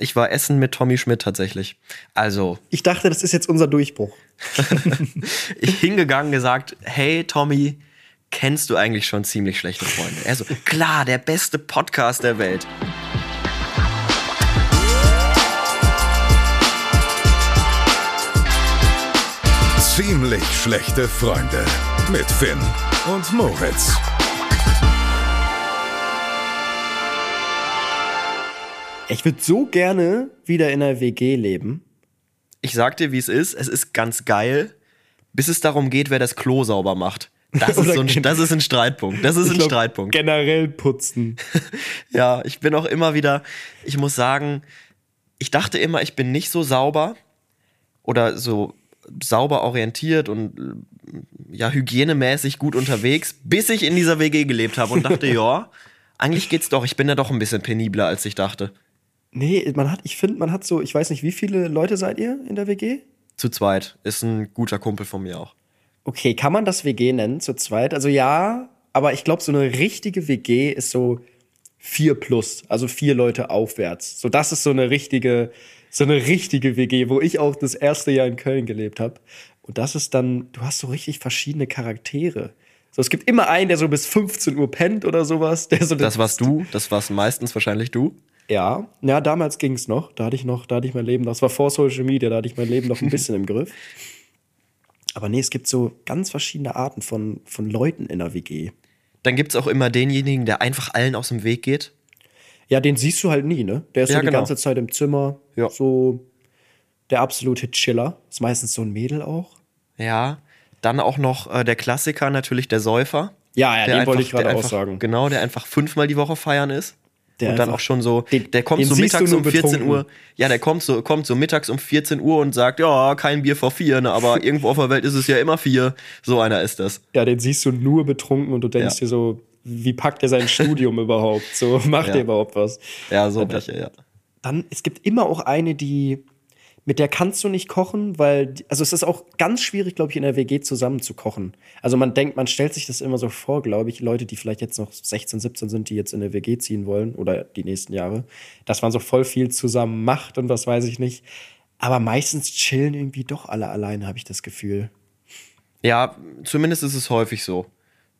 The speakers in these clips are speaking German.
Ich war essen mit Tommy Schmidt tatsächlich. Also. Ich dachte, das ist jetzt unser Durchbruch. ich hingegangen gesagt, hey Tommy, kennst du eigentlich schon ziemlich schlechte Freunde? Er so, klar, der beste Podcast der Welt. Ziemlich schlechte Freunde mit Finn und Moritz. Ich würde so gerne wieder in einer WG leben. Ich sag dir, wie es ist. Es ist ganz geil, bis es darum geht, wer das Klo sauber macht. Das ist, so ein, das ist ein Streitpunkt. Das ist ich ein glaub, Streitpunkt. Generell putzen. ja, ich bin auch immer wieder, ich muss sagen, ich dachte immer, ich bin nicht so sauber oder so sauber orientiert und ja, hygienemäßig gut unterwegs, bis ich in dieser WG gelebt habe und dachte, ja, eigentlich geht's doch. Ich bin ja doch ein bisschen penibler, als ich dachte. Nee, man hat, ich finde, man hat so, ich weiß nicht, wie viele Leute seid ihr in der WG? Zu zweit. Ist ein guter Kumpel von mir auch. Okay, kann man das WG nennen, zu zweit? Also ja, aber ich glaube, so eine richtige WG ist so vier plus, also vier Leute aufwärts. So, das ist so eine richtige, so eine richtige WG, wo ich auch das erste Jahr in Köln gelebt habe. Und das ist dann, du hast so richtig verschiedene Charaktere. So, es gibt immer einen, der so bis 15 Uhr pennt oder sowas. Der so das warst du, das warst meistens wahrscheinlich du. Ja, ja, damals ging es noch. Da hatte ich noch, da hatte ich mein Leben, das war vor Social Media, da hatte ich mein Leben noch ein bisschen im Griff. Aber nee, es gibt so ganz verschiedene Arten von, von Leuten in der WG. Dann gibt es auch immer denjenigen, der einfach allen aus dem Weg geht. Ja, den siehst du halt nie, ne? Der ist ja, so die genau. ganze Zeit im Zimmer. Ja. So der absolute Chiller. Ist meistens so ein Mädel auch. Ja. Dann auch noch äh, der Klassiker, natürlich der Säufer. Ja, ja, den einfach, wollte ich gerade auch sagen. Genau, der einfach fünfmal die Woche feiern ist. Der und dann auch schon so, den, der kommt so mittags um 14 betrunken. Uhr. Ja, der kommt so, kommt so mittags um 14 Uhr und sagt, ja, kein Bier vor vier, ne, aber irgendwo auf der Welt ist es ja immer vier. So einer ist das. Ja, den siehst du nur betrunken und du denkst ja. dir so, wie packt er sein Studium überhaupt? So, macht ja. er überhaupt was? Ja, so welche, ja. Dann, es gibt immer auch eine, die, mit der kannst du nicht kochen, weil, also es ist auch ganz schwierig, glaube ich, in der WG zusammen zu kochen. Also man denkt, man stellt sich das immer so vor, glaube ich, Leute, die vielleicht jetzt noch 16, 17 sind, die jetzt in der WG ziehen wollen oder die nächsten Jahre, dass man so voll viel zusammen macht und was weiß ich nicht. Aber meistens chillen irgendwie doch alle alleine, habe ich das Gefühl. Ja, zumindest ist es häufig so.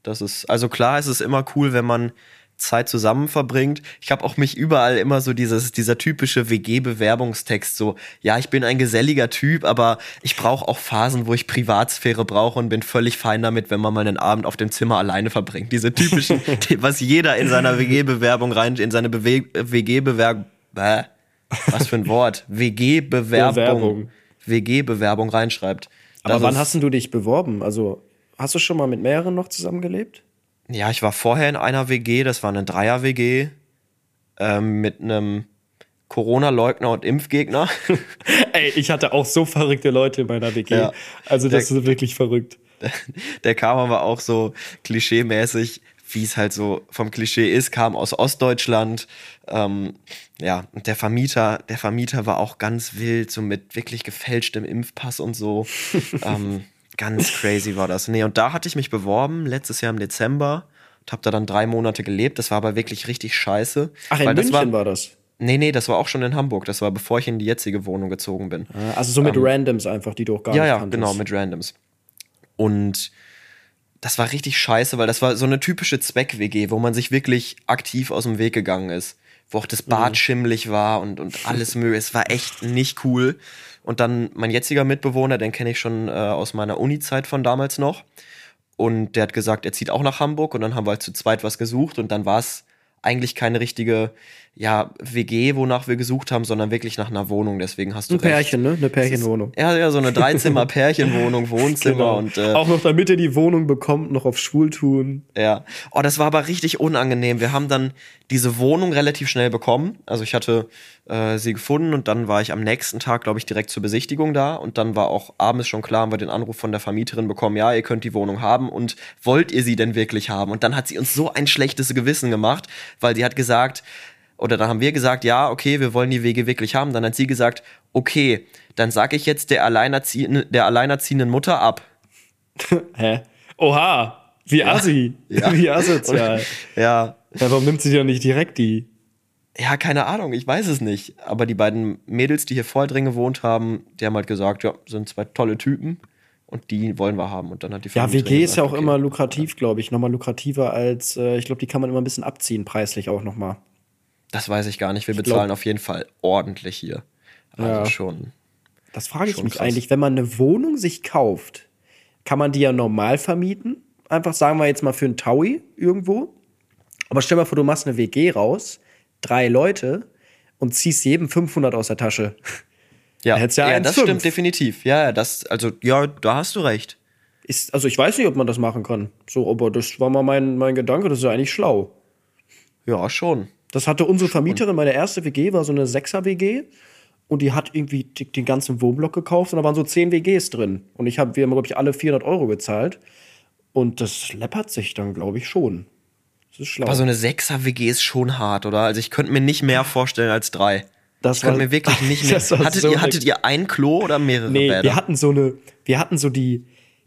Das ist, also klar, es ist immer cool, wenn man Zeit zusammen verbringt. Ich habe auch mich überall immer so dieses, dieser typische WG-Bewerbungstext, so, ja, ich bin ein geselliger Typ, aber ich brauche auch Phasen, wo ich Privatsphäre brauche und bin völlig fein damit, wenn man mal einen Abend auf dem Zimmer alleine verbringt. Diese typischen, die, was jeder in seiner WG-Bewerbung rein, in seine WG-Bewerbung, was für ein Wort, WG-Bewerbung, WG-Bewerbung reinschreibt. Das aber wann hast du dich beworben? Also hast du schon mal mit mehreren noch zusammengelebt? Ja, ich war vorher in einer WG, das war eine Dreier-WG ähm, mit einem Corona-Leugner und Impfgegner. Ey, ich hatte auch so verrückte Leute in meiner WG. Ja, also das der, ist wirklich verrückt. Der, der kam aber auch so klischee-mäßig, wie es halt so vom Klischee ist, kam aus Ostdeutschland. Ähm, ja, und der Vermieter, der Vermieter war auch ganz wild, so mit wirklich gefälschtem Impfpass und so. ähm, Ganz crazy war das. Nee, und da hatte ich mich beworben, letztes Jahr im Dezember. Und habe da dann drei Monate gelebt. Das war aber wirklich richtig scheiße. Ach, in München war, war, das? Nee, nee, das war auch schon in Hamburg. Das war bevor ich in die jetzige Wohnung gezogen bin. Ah, also so mit ähm, Randoms einfach, die du auch gar ja, nicht Ja, ja, genau, mit Randoms. Und das war richtig scheiße, weil das war so eine typische Zweck-WG, wo man sich wirklich aktiv aus dem Weg gegangen ist. Wo auch das Bad mhm. schimmlig war und, und alles mögliche. Es war echt nicht cool. Und dann mein jetziger Mitbewohner, den kenne ich schon äh, aus meiner Uni-Zeit von damals noch. Und der hat gesagt, er zieht auch nach Hamburg. Und dann haben wir halt zu zweit was gesucht. Und dann war es eigentlich keine richtige ja, WG, wonach wir gesucht haben, sondern wirklich nach einer Wohnung. Deswegen hast du. Ein Pärchen, ne? Eine Pärchenwohnung. Ja, ja, so eine Dreizimmer-Pärchenwohnung, Wohnzimmer genau. und. Äh, Auch noch damit ihr die Wohnung bekommt, noch auf schwul tun. Ja. Oh, das war aber richtig unangenehm. Wir haben dann diese Wohnung relativ schnell bekommen. Also ich hatte äh, sie gefunden und dann war ich am nächsten Tag, glaube ich, direkt zur Besichtigung da. Und dann war auch abends schon klar, haben wir den Anruf von der Vermieterin bekommen, ja, ihr könnt die Wohnung haben und wollt ihr sie denn wirklich haben? Und dann hat sie uns so ein schlechtes Gewissen gemacht, weil sie hat gesagt, oder dann haben wir gesagt, ja, okay, wir wollen die Wege wirklich haben. Dann hat sie gesagt, okay, dann sage ich jetzt der, alleinerziehende, der alleinerziehenden Mutter ab. Hä? Oha, wie assi, ja. wie asozial. ja. ja. Warum nimmt sie ja nicht direkt die? Ja, keine Ahnung, ich weiß es nicht. Aber die beiden Mädels, die hier vorher drin gewohnt haben, die haben halt gesagt, ja, sind zwei tolle Typen und die wollen wir haben. Und dann hat die Ja, Familie WG ist ja auch gesagt, immer okay. lukrativ, glaube ich. Nochmal lukrativer als, äh, ich glaube, die kann man immer ein bisschen abziehen, preislich auch nochmal. Das weiß ich gar nicht. Wir glaub- bezahlen auf jeden Fall ordentlich hier. Also Ja. schon. Das frage ich mich krass. eigentlich, wenn man eine Wohnung sich kauft, kann man die ja normal vermieten? Einfach sagen wir jetzt mal für einen Taui irgendwo. Aber stell mal vor, du machst eine WG raus, drei Leute und ziehst jedem 500 aus der Tasche. Ja, ja ja 1,5. das stimmt definitiv. Ja, das, also, ja, da hast du recht. Ist, also ich weiß nicht, ob man das machen kann. So, aber das war mal mein, mein Gedanke, das ist ja eigentlich schlau. Ja, schon. Das hatte unsere Vermieterin, meine erste WG war so eine Sechser-WG und die hat irgendwie den ganzen Wohnblock gekauft und da waren so zehn WGs drin. Und ich hab, wir haben, glaube ich, alle 400 Euro gezahlt. Und das läppert sich dann, glaube ich, schon. Das ist schlau. Aber so eine Sechser-WG ist schon hart, oder? Also ich könnte mir nicht mehr vorstellen als drei. Das ich war- mir wirklich nicht mehr. Hattet, so ihr, hattet ihr ein Klo oder mehrere Nee, Bäder? wir hatten so eine, wir hatten so die,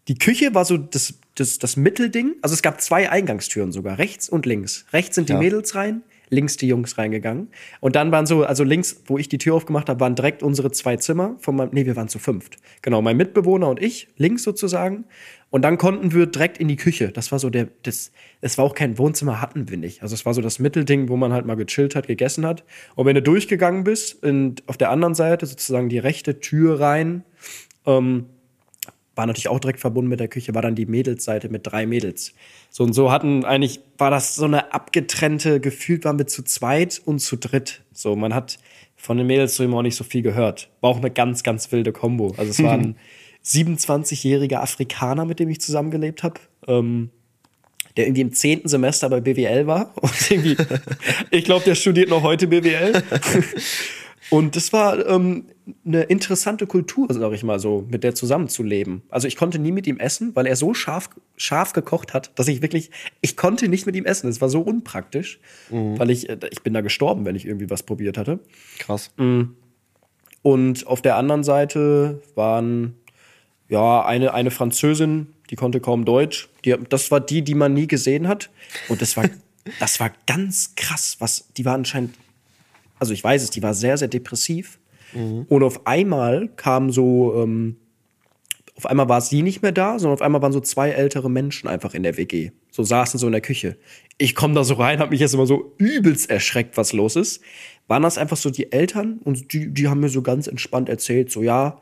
die Küche war so das, das, das Mittelding. Also es gab zwei Eingangstüren sogar, rechts und links. Rechts sind die Ja. Mädels rein, links die Jungs reingegangen. Und dann waren so, also links, wo ich die Tür aufgemacht habe, waren direkt unsere zwei Zimmer von meinem, nee, wir waren zu fünft. Genau, mein Mitbewohner und ich, links sozusagen. Und dann konnten wir direkt in die Küche. Das war so der, das, es war auch kein Wohnzimmer, hatten wir nicht. Also es war so das Mittelding, wo man halt mal gechillt hat, gegessen hat. Und wenn du durchgegangen bist, in, auf der anderen Seite sozusagen die rechte Tür rein, ähm, war natürlich auch direkt verbunden mit der Küche, war dann die Mädelsseite mit drei Mädels. So und so hatten eigentlich, war das so eine abgetrennte, gefühlt waren wir zu zweit und zu dritt. So, man hat von den Mädels so immer auch nicht so viel gehört. War auch eine ganz, ganz wilde Kombo. Also es war ein 27-jähriger Afrikaner, mit dem ich zusammengelebt habe. Ähm, der irgendwie im zehnten Semester bei BWL war. Und irgendwie, ich glaube, der studiert noch heute BWL. Und das war ähm, eine interessante Kultur, sag ich mal so, mit der zusammenzuleben. Also ich konnte nie mit ihm essen, weil er so scharf, scharf gekocht hat, dass ich wirklich, ich konnte nicht mit ihm essen. Es war so unpraktisch, weil ich, äh, ich bin da gestorben, wenn ich irgendwie was probiert hatte. Krass. Und auf der anderen Seite waren ja eine, eine Französin, die konnte kaum Deutsch. Die, das war die, die man nie gesehen hat. Und das war, das war ganz krass, was die war anscheinend. Also ich weiß es, die war sehr, sehr depressiv. Und auf einmal kam so, ähm, auf einmal war sie nicht mehr da, sondern auf einmal waren so zwei ältere Menschen einfach in der WG. So saßen so in der Küche. Ich komme da so rein, habe mich jetzt immer so übelst erschreckt, was los ist. Waren das einfach so die Eltern und die, die haben mir so ganz entspannt erzählt, so ja,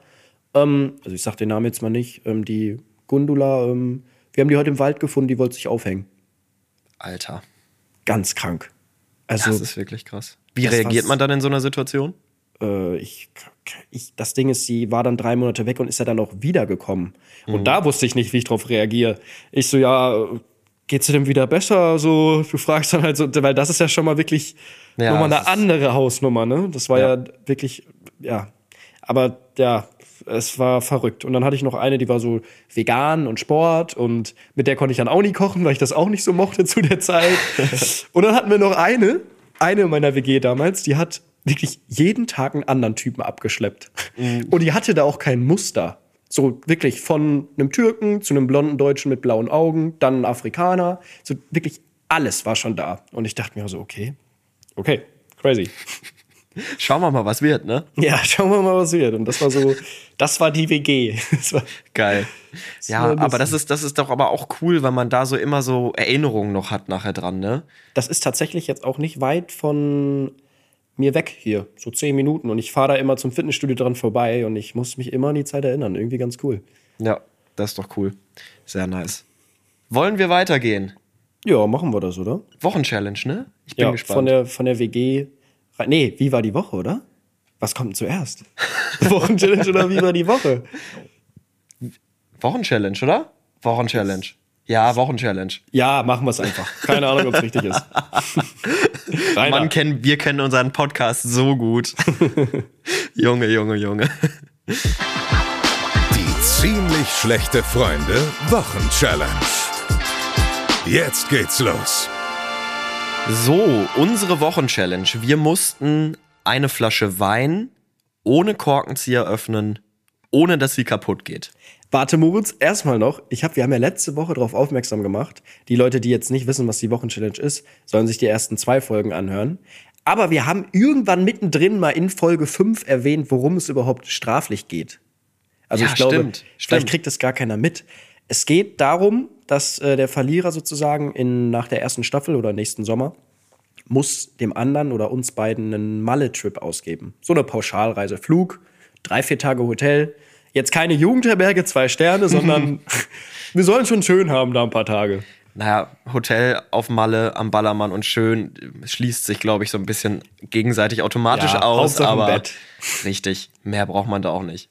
ähm, also ich sag den Namen jetzt mal nicht, ähm, die Gundula, ähm, wir haben die heute im Wald gefunden, die wollte sich aufhängen. Alter. Ganz krank. Also Das ist wirklich krass. Wie Das reagiert man dann in so einer Situation? äh, ich, ich, das Ding ist, sie war dann drei Monate weg und ist ja dann auch wiedergekommen. Mhm. Und da wusste ich nicht, wie ich drauf reagiere. Ich so, ja, geht's dir denn wieder besser? So, du fragst dann halt so, weil das ist ja schon mal wirklich Ja, nochmal eine andere Hausnummer, ne? Das war ja. Ja. wirklich, ja. Aber ja, es war verrückt. Und dann hatte ich noch eine, die war so vegan und Sport und mit der konnte ich dann auch nie kochen, weil ich das auch nicht so mochte zu der Zeit. und dann hatten wir noch eine, eine meiner WG damals, die hat wirklich jeden Tag einen anderen Typen abgeschleppt. Und die hatte da auch kein Muster. So wirklich von einem Türken zu einem blonden Deutschen mit blauen Augen, dann ein Afrikaner. So wirklich alles war schon da. Und ich dachte mir so, okay, okay, crazy. Schauen wir mal, was wird, ne? Ja, schauen wir mal, was wird. Und das war so, das war die WG. War, Geil. Ja, aber das ist, das ist doch aber auch cool, weil man da so immer so Erinnerungen noch hat nachher dran, ne? das ist tatsächlich jetzt auch nicht weit von mir weg hier. So zehn Minuten. Und ich fahre da immer zum Fitnessstudio dran vorbei und ich muss mich immer an die Zeit erinnern. Irgendwie ganz cool. Ja, das ist doch cool. Sehr nice. Wollen wir weitergehen? Ja, machen wir das, oder? Wochenchallenge, ne? Ich bin ja, gespannt. von der, von der WG. Nee, wie war die Woche, oder? Was kommt denn zuerst? Wochenchallenge oder wie war die Woche? Wochenchallenge, oder? Wochenchallenge. Ja, Wochenchallenge. Ja, machen wir es einfach. Keine Ahnung, ob es richtig ist. Man kennt, wir kennen unseren Podcast so gut. Junge, Junge, Junge. Die ziemlich schlechte Freunde Wochenchallenge. Jetzt geht's los. So, unsere Wochenchallenge. Wir mussten eine Flasche Wein ohne Korkenzieher öffnen, ohne dass sie kaputt geht. Warte, Moritz, erstmal noch. Ich hab, wir haben ja letzte Woche darauf aufmerksam gemacht. Die Leute, die jetzt nicht wissen, was die Wochenchallenge ist, sollen sich die ersten zwei Folgen anhören. Aber wir haben irgendwann mittendrin mal in Folge 5 erwähnt, worum es überhaupt straflich geht. Also Ja, ich glaube, stimmt, vielleicht stimmt. kriegt das gar keiner mit. Es geht darum, dass äh, der Verlierer sozusagen in, nach der ersten Staffel oder nächsten Sommer muss dem anderen oder uns beiden einen Malle-Trip ausgeben. So eine Pauschalreise. Flug, drei, vier Tage Hotel. Jetzt keine Jugendherberge, zwei Sterne, sondern wir sollen schon schön haben da ein paar Tage. Naja, Hotel auf Malle am Ballermann und schön schließt sich, glaube ich, so ein bisschen gegenseitig automatisch Ja, aus. Hauptsache aber Bett. richtig, mehr braucht man da auch nicht.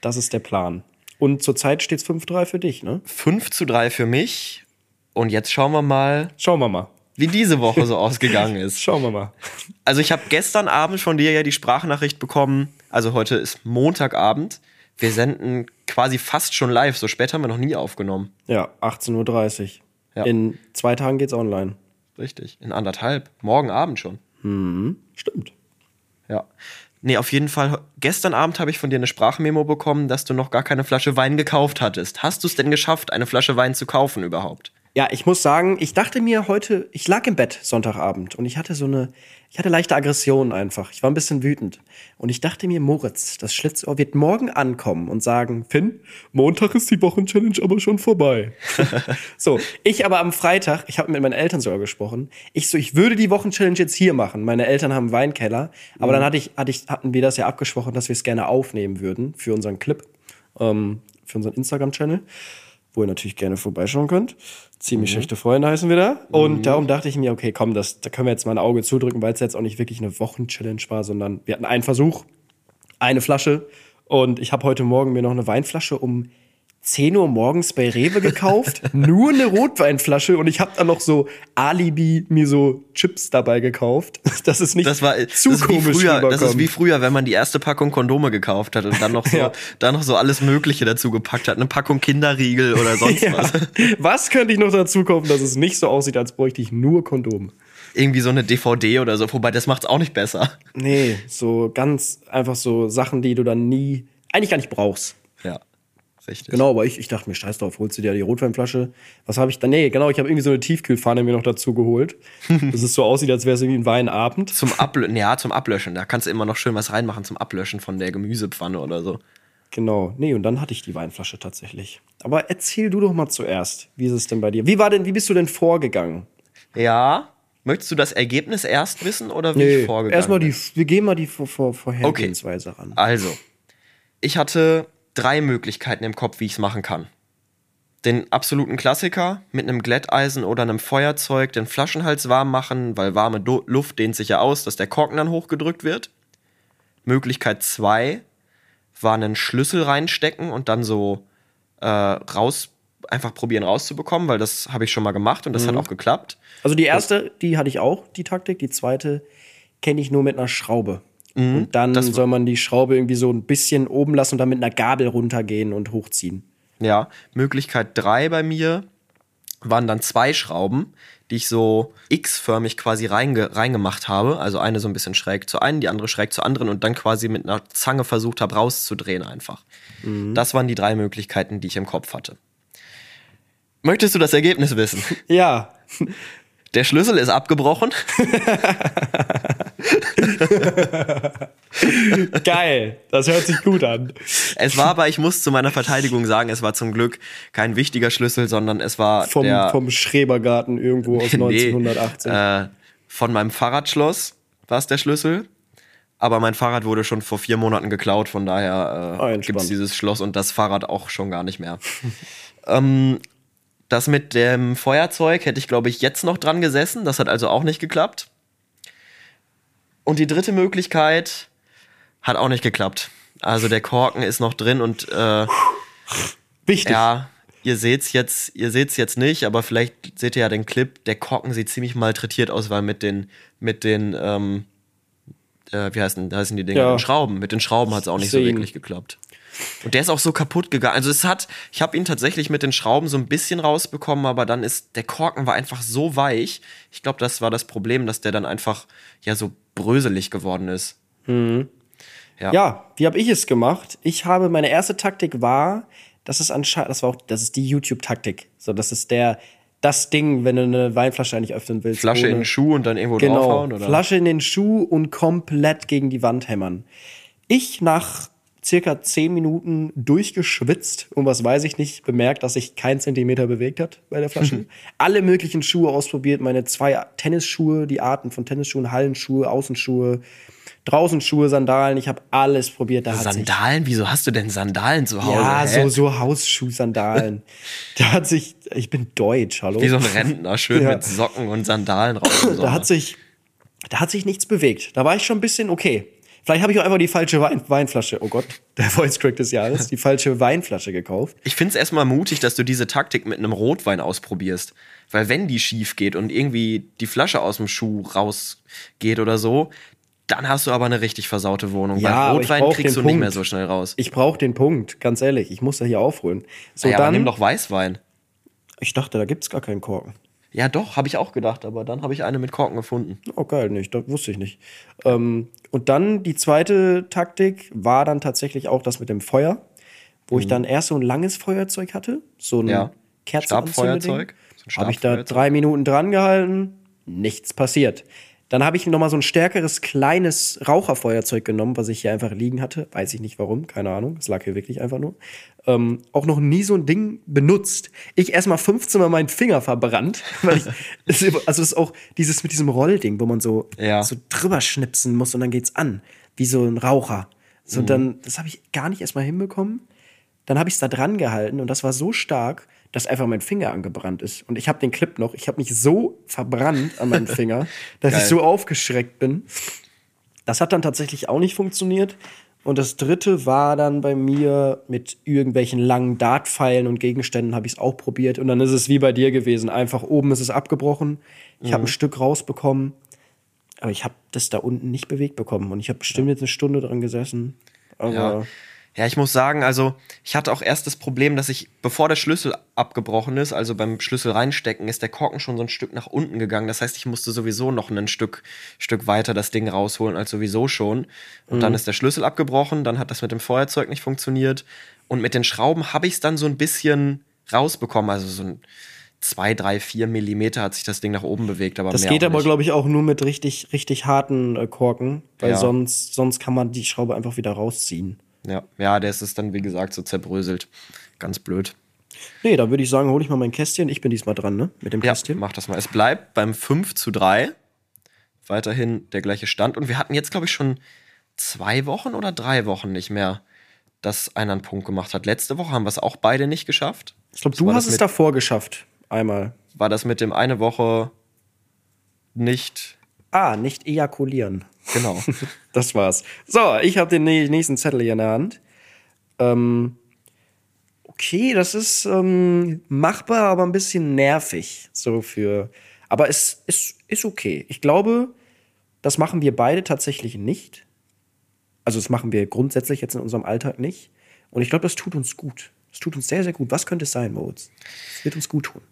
Das ist der Plan. Und zurzeit steht es 5-3 für dich, ne? 5 zu 3 für mich. Und jetzt schauen wir mal, Schauen wir mal. wie diese Woche so ausgegangen ist. Schauen wir mal. Also ich habe gestern Abend von dir ja die Sprachnachricht bekommen. Also heute ist Montagabend. Wir senden quasi fast schon live. So spät haben wir noch nie aufgenommen. Ja, 18.30 Uhr. Ja. In zwei Tagen geht's online. Richtig. In anderthalb. Morgen Abend schon. Stimmt. Ja. Nee, auf jeden Fall. Gestern Abend habe ich von dir eine Sprachmemo bekommen, dass du noch gar keine Flasche Wein gekauft hattest. Hast du es denn geschafft, eine Flasche Wein zu kaufen überhaupt? Ja, ich muss sagen, ich dachte mir heute, ich lag im Bett Sonntagabend und ich hatte so eine, ich hatte leichte Aggression einfach. Ich war ein bisschen wütend. Und ich dachte mir, Moritz, das Schlitzohr wird morgen ankommen und sagen, Finn, Montag ist die Wochenchallenge aber schon vorbei. so, ich aber am Freitag, ich habe mit meinen Eltern sogar gesprochen, ich so, ich würde die Wochenchallenge jetzt hier machen. Meine Eltern haben einen Weinkeller, aber dann hatte ich, hatte ich, hatten wir das ja abgesprochen, dass wir es gerne aufnehmen würden für unseren Clip, ähm, für unseren Instagram-Channel wo ihr natürlich gerne vorbeischauen könnt. Ziemlich schlechte Freunde heißen wir da. Und darum dachte ich mir, okay, komm, das, da können wir jetzt mal ein Auge zudrücken, weil es jetzt auch nicht wirklich eine Wochenchallenge war, sondern wir hatten einen Versuch, eine Flasche. Und ich habe heute Morgen mir noch eine Weinflasche um 10 Uhr morgens bei Rewe gekauft. nur eine Rotweinflasche. Und ich habe dann noch so Alibi mir so Chips dabei gekauft. Das ist nicht Das war zu das komisch früher, Das ist wie früher, wenn man die erste Packung Kondome gekauft hat und dann noch so, Ja. dann noch so alles Mögliche dazu gepackt hat. Eine Packung Kinderriegel oder sonst ja. was. Was könnte ich noch dazu kaufen, dass es nicht so aussieht, als bräuchte ich nur Kondome? Irgendwie so eine DVD oder so. Wobei, das macht's auch nicht besser. Nee, so ganz einfach so Sachen, die du dann nie, eigentlich gar nicht brauchst. Richtig. Genau, aber ich, ich dachte mir, scheiß drauf, holst du dir die Rotweinflasche. Was habe ich dann? Nee, genau, ich habe irgendwie so eine Tiefkühlpfanne mir noch dazu geholt. dass es so aussieht, als wäre es irgendwie ein Weinabend. Zum Ablöschen, ja, zum Ablöschen. Da kannst du immer noch schön was reinmachen zum Ablöschen von der Gemüsepfanne oder so. Genau, nee, und dann hatte ich die Weinflasche tatsächlich. Aber erzähl du doch mal zuerst, wie ist es denn bei dir? Wie war denn, wie bist du denn vorgegangen? Ja. Möchtest du das Ergebnis erst wissen oder wie ich vorgegangen erstmal die, bin? wir gehen mal die Vor Vor Vorhergehensweise ran. Also, ich hatte drei Möglichkeiten im Kopf, wie ich es machen kann. Den absoluten Klassiker mit einem Glätteisen oder einem Feuerzeug den Flaschenhals warm machen, weil warme Do Luft dehnt sich ja aus, dass der Korken dann hochgedrückt wird. Möglichkeit zwei war einen Schlüssel reinstecken und dann so äh, raus, einfach probieren rauszubekommen, weil das habe ich schon mal gemacht und das Mhm. hat auch geklappt. Also die erste, die hatte ich auch, die Taktik. Die zweite kenne ich nur mit einer Schraube. Und dann soll man die Schraube irgendwie so ein bisschen oben lassen und dann mit einer Gabel runtergehen und hochziehen. Ja, Möglichkeit drei bei mir waren dann zwei Schrauben, die ich so X-förmig quasi reinge reingemacht habe. Also eine so ein bisschen schräg zur einen, die andere schräg zur anderen und dann quasi mit einer Zange versucht habe rauszudrehen einfach. Das waren die drei Möglichkeiten, die ich im Kopf hatte. Möchtest du das Ergebnis wissen? Ja, Der Schlüssel ist abgebrochen. geil. Das hört sich gut an. Es war aber, ich muss zu meiner Verteidigung sagen, es war zum Glück kein wichtiger Schlüssel, sondern es war Vom, der vom Schrebergarten irgendwo aus Nee, 1918. äh, von meinem Fahrradschloss war es der Schlüssel. Aber mein Fahrrad wurde schon vor vier Monaten geklaut, von daher Ah, äh, entspannt. gibt es dieses Schloss und das Fahrrad auch schon gar nicht mehr. ähm, das mit dem Feuerzeug hätte ich, glaube ich, jetzt noch dran gesessen. Das hat also auch nicht geklappt. Und die dritte Möglichkeit hat auch nicht geklappt. Also der Korken ist noch drin und äh, Wichtig. ja, ihr seht's jetzt, ihr seht's jetzt nicht, aber vielleicht seht ihr ja den Clip. Der Korken sieht ziemlich malträtiert aus, weil mit den, mit den, ähm, äh, wie heißen, heißen die Dinge, Ja. den Schrauben. Mit den Schrauben hat's auch nicht so seh ihn. wirklich geklappt. Und der ist auch so kaputt gegangen. Also es hat, ich habe ihn tatsächlich mit den Schrauben so ein bisschen rausbekommen, aber dann ist der Korken war einfach so weich. Ich glaube, das war das Problem, dass der dann einfach ja so bröselig geworden ist. Ja, wie habe ich es gemacht? Ich habe meine erste Taktik war, das ist anscheinend, das war auch, das ist die YouTube-Taktik. So, das ist der, das Ding, wenn du eine Weinflasche eigentlich öffnen willst. Flasche in ohne- den Schuh und dann irgendwo Genau, draufhauen? Oder? Flasche in den Schuh und komplett gegen die Wand hämmern. Ich nach circa zehn Minuten durchgeschwitzt und was weiß ich nicht, bemerkt, dass sich kein Zentimeter bewegt hat bei der Flasche. Alle möglichen Schuhe ausprobiert, meine zwei Tennisschuhe, die Arten von Tennisschuhen, Hallenschuhe, Außenschuhe, Draußenschuhe, Sandalen, ich habe alles probiert. Da hat sich Sandalen? Wieso hast du denn Sandalen zu Hause? ja, Hä? so, so Hausschuh-Sandalen. da hat sich, ich bin deutsch, hallo. Wie so ein Rentner, schön Ja. mit Socken und Sandalen raus. da Sommer. hat sich, da hat sich nichts bewegt. Da war ich schon ein bisschen okay. Vielleicht habe ich auch einfach die falsche Wein, Weinflasche, oh Gott, der Voice Crack des Jahres, die falsche Weinflasche gekauft. Ich finde es erstmal mutig, dass du diese Taktik mit einem Rotwein ausprobierst. Weil wenn die schief geht und irgendwie die Flasche aus dem Schuh rausgeht oder so, dann hast du aber eine richtig versaute Wohnung. Ja, Weil aber Rotwein kriegst du den nicht Punkt. mehr so schnell raus. Ich brauche den Punkt, ganz ehrlich, ich muss da hier aufholen. So, ja, aber dann, nimm doch Weißwein. ich dachte, da gibt's gar keinen Korken. Ja, doch, habe ich auch gedacht, aber dann habe ich eine mit Korken gefunden. Oh, geil, nicht, das wusste ich nicht. Ähm, und dann die zweite Taktik war dann tatsächlich auch das mit dem Feuer, wo ich dann erst so ein langes Feuerzeug hatte, so ein Mhm. Ja. Kerzenanzündeding. Stabfeuerzeug. So Habe ich da drei Minuten dran gehalten, nichts passiert. Dann habe ich noch mal so ein stärkeres, kleines Raucherfeuerzeug genommen, was ich hier einfach liegen hatte. Weiß ich nicht warum, keine Ahnung. Es lag hier wirklich einfach nur. Ähm, auch noch nie so ein Ding benutzt. Ich erst mal 15 Mal meinen Finger verbrannt. Weil ich, also es ist auch dieses mit diesem Rollding, wo man so, Ja. so drüber schnipsen muss und dann geht's an. Wie so ein Raucher. So, dann, das habe ich gar nicht erst mal hinbekommen. Dann habe ich es da dran gehalten und das war so stark, dass einfach mein Finger angebrannt ist. Und ich habe den Clip noch, ich habe mich so verbrannt an meinem Finger, dass Geil. ich so aufgeschreckt bin. Das hat dann tatsächlich auch nicht funktioniert. Und das dritte war dann bei mir mit irgendwelchen langen Dartpfeilen und Gegenständen habe ich es auch probiert. Und dann ist es wie bei dir gewesen. Einfach oben ist es abgebrochen. Ich Mhm. habe ein Stück rausbekommen. Aber ich habe das da unten nicht bewegt bekommen. Und ich habe bestimmt jetzt eine Stunde dran gesessen. Aber Ja. Ja, ich muss sagen, also ich hatte auch erst das Problem, dass ich, bevor der Schlüssel abgebrochen ist, also beim Schlüssel reinstecken, ist der Korken schon so ein Stück nach unten gegangen. Das heißt, ich musste sowieso noch ein Stück, Stück weiter das Ding rausholen als sowieso schon. Und Mhm. dann ist der Schlüssel abgebrochen, dann hat das mit dem Feuerzeug nicht funktioniert. Und mit den Schrauben habe ich es dann so ein bisschen rausbekommen. Also so ein zwei, drei, vier Millimeter hat sich das Ding nach oben bewegt. Aber Das geht aber, glaube ich, auch nur mit richtig, richtig harten äh, Korken, weil Ja. sonst, sonst kann man die Schraube einfach wieder rausziehen. Ja, ja, der ist es dann, wie gesagt, so zerbröselt. Ganz blöd. Nee, da würde ich sagen, hole ich mal mein Kästchen. Ich bin diesmal dran, ne? Mit dem Ja, Kästchen. mach das mal. Es bleibt beim 5 zu 3. Weiterhin der gleiche Stand. Und wir hatten jetzt, glaube ich, schon zwei Wochen oder drei Wochen nicht mehr, dass einer einen Punkt gemacht hat. Letzte Woche haben wir es auch beide nicht geschafft. ich glaube, du hast es davor geschafft. Einmal. War das mit dem eine Woche nicht. Ah, nicht ejakulieren. Genau. Das war's. So, ich habe den nä- nächsten Zettel hier in der Hand. Ähm, okay, das ist ähm, machbar, aber ein bisschen nervig. So für. Aber es ist, ist okay. Ich glaube, das machen wir beide tatsächlich nicht. Also, das machen wir grundsätzlich jetzt in unserem Alltag nicht. Und ich glaube, das tut uns gut. Das tut uns sehr, sehr gut. Was könnte es sein, Moritz? Das wird uns gut tun.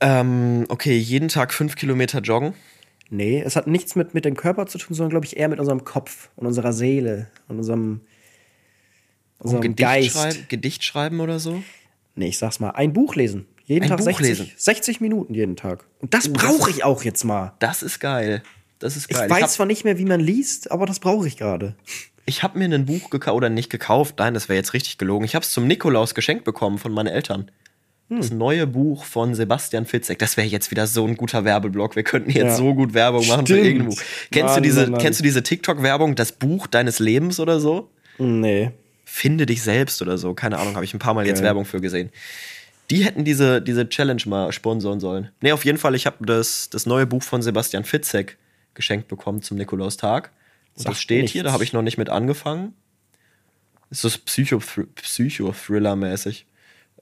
ähm, okay, jeden Tag fünf Kilometer joggen. Nee, es hat nichts mit, mit dem Körper zu tun, sondern, glaube ich, eher mit unserem Kopf und unserer Seele und unserem, unserem Gedicht, Geist. schreiben, Gedicht schreiben oder so. Nee, ich sag's mal, ein Buch lesen. Jeden Ein Tag Buch 60, lesen. 60 Minuten jeden Tag. Und das das brauche ich auch jetzt mal. Das ist geil. Das ist Ich geil. weiß hab- zwar nicht mehr, wie man liest, aber das brauche ich gerade. Ich habe mir ein Buch gekauft, oder nicht gekauft, nein, das wäre jetzt richtig gelogen. Ich habe es zum Nikolaus geschenkt bekommen von meinen Eltern. Das Hm. neue Buch von Sebastian Fitzek. Das wäre jetzt wieder so ein guter Werbeblock. Wir könnten jetzt Ja. so gut Werbung machen für Stimmt. irgendein Buch. Kennst du Mann, diese, Mann, Mann. kennst du diese TikTok-Werbung, das Buch deines Lebens oder so? Nee. Finde dich selbst oder so. Keine Ahnung, habe ich ein paar Mal jetzt. Werbung für gesehen. Die hätten diese, diese Challenge mal sponsoren sollen. Nee, auf jeden Fall, ich habe das, das neue Buch von Sebastian Fitzek geschenkt bekommen zum Nikolaustag. Und Sagt das steht mir hier, nichts. da habe ich noch nicht mit angefangen. Ist so Psycho- Psycho-Thriller-mäßig.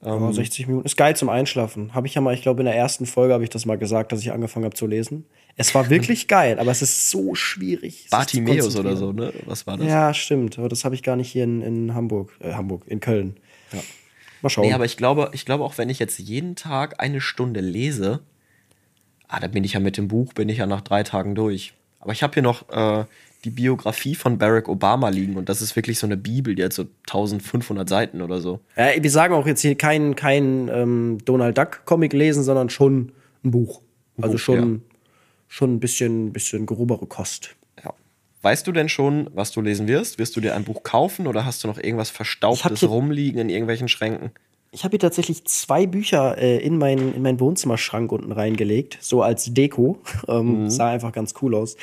Aber 60 Minuten ist geil zum Einschlafen. Habe ich ja mal, ich glaube, in der ersten Folge habe ich das mal gesagt, dass ich angefangen habe zu lesen. Es war wirklich geil, aber es ist so schwierig. Bartimeus oder so, ne? Was war das? Ja, stimmt. Aber das habe ich gar nicht hier in, in Hamburg. Äh, Hamburg, in Köln. Ja. Mal schauen. Nee, aber ich glaube, ich glaube auch, wenn ich jetzt jeden Tag eine Stunde lese, ah, da bin ich ja mit dem Buch, bin ich ja nach drei Tagen durch. Aber ich habe hier noch äh, die Biografie von Barack Obama liegen und das ist wirklich so eine Bibel, die hat so 1500 Seiten oder so. Ja, wir sagen auch jetzt hier kein, kein ähm, Donald Duck-Comic lesen, sondern schon ein Buch. Also Buch, schon, schon ein bisschen, bisschen grobere Kost. Ja. Weißt du denn schon, was du lesen wirst? Wirst du dir ein Buch kaufen oder hast du noch irgendwas Verstaubtes rumliegen in irgendwelchen Schränken? Ich habe hier tatsächlich zwei Bücher äh, in, meinen in meinen Wohnzimmerschrank unten reingelegt, so als Deko. Ähm, Sah einfach ganz cool aus.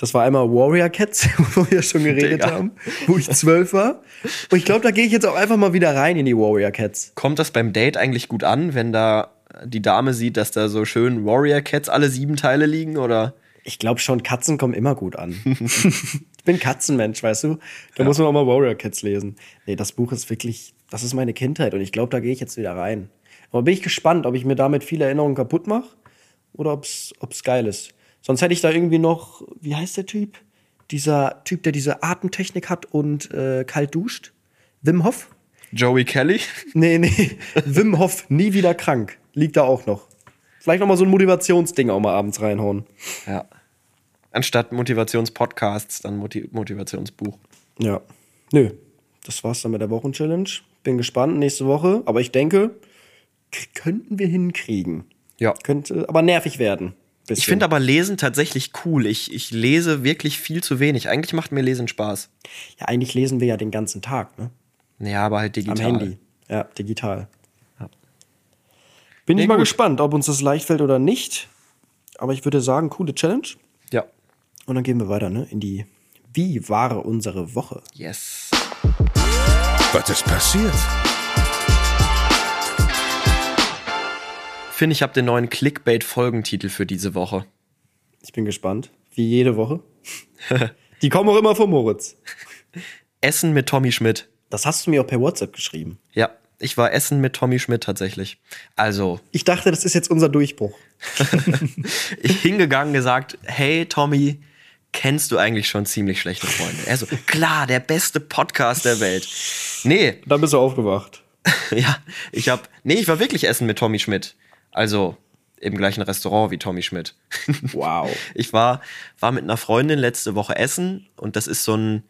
Das war einmal Warrior Cats, wo wir schon geredet Digga. haben, wo ich zwölf war. Und ich glaube, da gehe ich jetzt auch einfach mal wieder rein in die Warrior Cats. Kommt das beim Date eigentlich gut an, wenn da die Dame sieht, dass da so schön Warrior Cats alle sieben Teile liegen oder? Ich glaube schon, Katzen kommen immer gut an. ich bin Katzenmensch, weißt du? Da muss man auch mal Warrior Cats lesen. Nee, das Buch ist wirklich, das ist meine Kindheit und ich glaube, da gehe ich jetzt wieder rein. Aber bin ich gespannt, ob ich mir damit viele Erinnerungen kaputt mache oder ob es geil ist. Sonst hätte ich da irgendwie noch, wie heißt der Typ? Dieser Typ, der diese Atemtechnik hat und äh, kalt duscht. Wim Hof? Joey Kelly? Nee, nee. Wim Hof, nie wieder krank. Liegt da auch noch. Vielleicht noch mal so ein Motivationsding auch mal abends reinhauen. Ja. Anstatt Motivationspodcasts, dann Moti Motivationsbuch. Ja. Nö. Das war's dann mit der Wochenchallenge. Bin gespannt nächste Woche. Aber ich denke, könnten wir hinkriegen. Ja. Könnte aber nervig werden. Ich finde aber Lesen tatsächlich cool. Ich, ich lese wirklich viel zu wenig. Eigentlich macht mir Lesen Spaß. Ja, eigentlich lesen wir ja den ganzen Tag, ne? Ja, aber halt digital. Am Handy. Ja, digital. Bin Nee, ich mal gut. gespannt, ob uns das leicht fällt oder nicht. Aber ich würde sagen, coole Challenge. Ja. Und dann gehen wir weiter, ne? In die Wie war unsere Woche? Yes. Was ist passiert? Finn, ich habe den neuen Clickbait-Folgentitel für diese Woche. Ich bin gespannt. Wie jede Woche. Die kommen auch immer von Moritz. Essen mit Tommy Schmidt. Das hast du mir auch per WhatsApp geschrieben. Ja, ich war Essen mit Tommy Schmidt tatsächlich. Also, Ich dachte, das ist jetzt unser Durchbruch. ich hingegangen gesagt, hey Tommy, kennst du eigentlich schon ziemlich schlechte Freunde? Er so, klar, der beste Podcast der Welt. Nee, Dann bist du aufgewacht. ja, ich hab, nee, ich war wirklich Essen mit Tommy Schmidt. Also im gleichen Restaurant wie Tommy Schmidt. Wow. Ich war, war mit einer Freundin letzte Woche essen und das ist so ein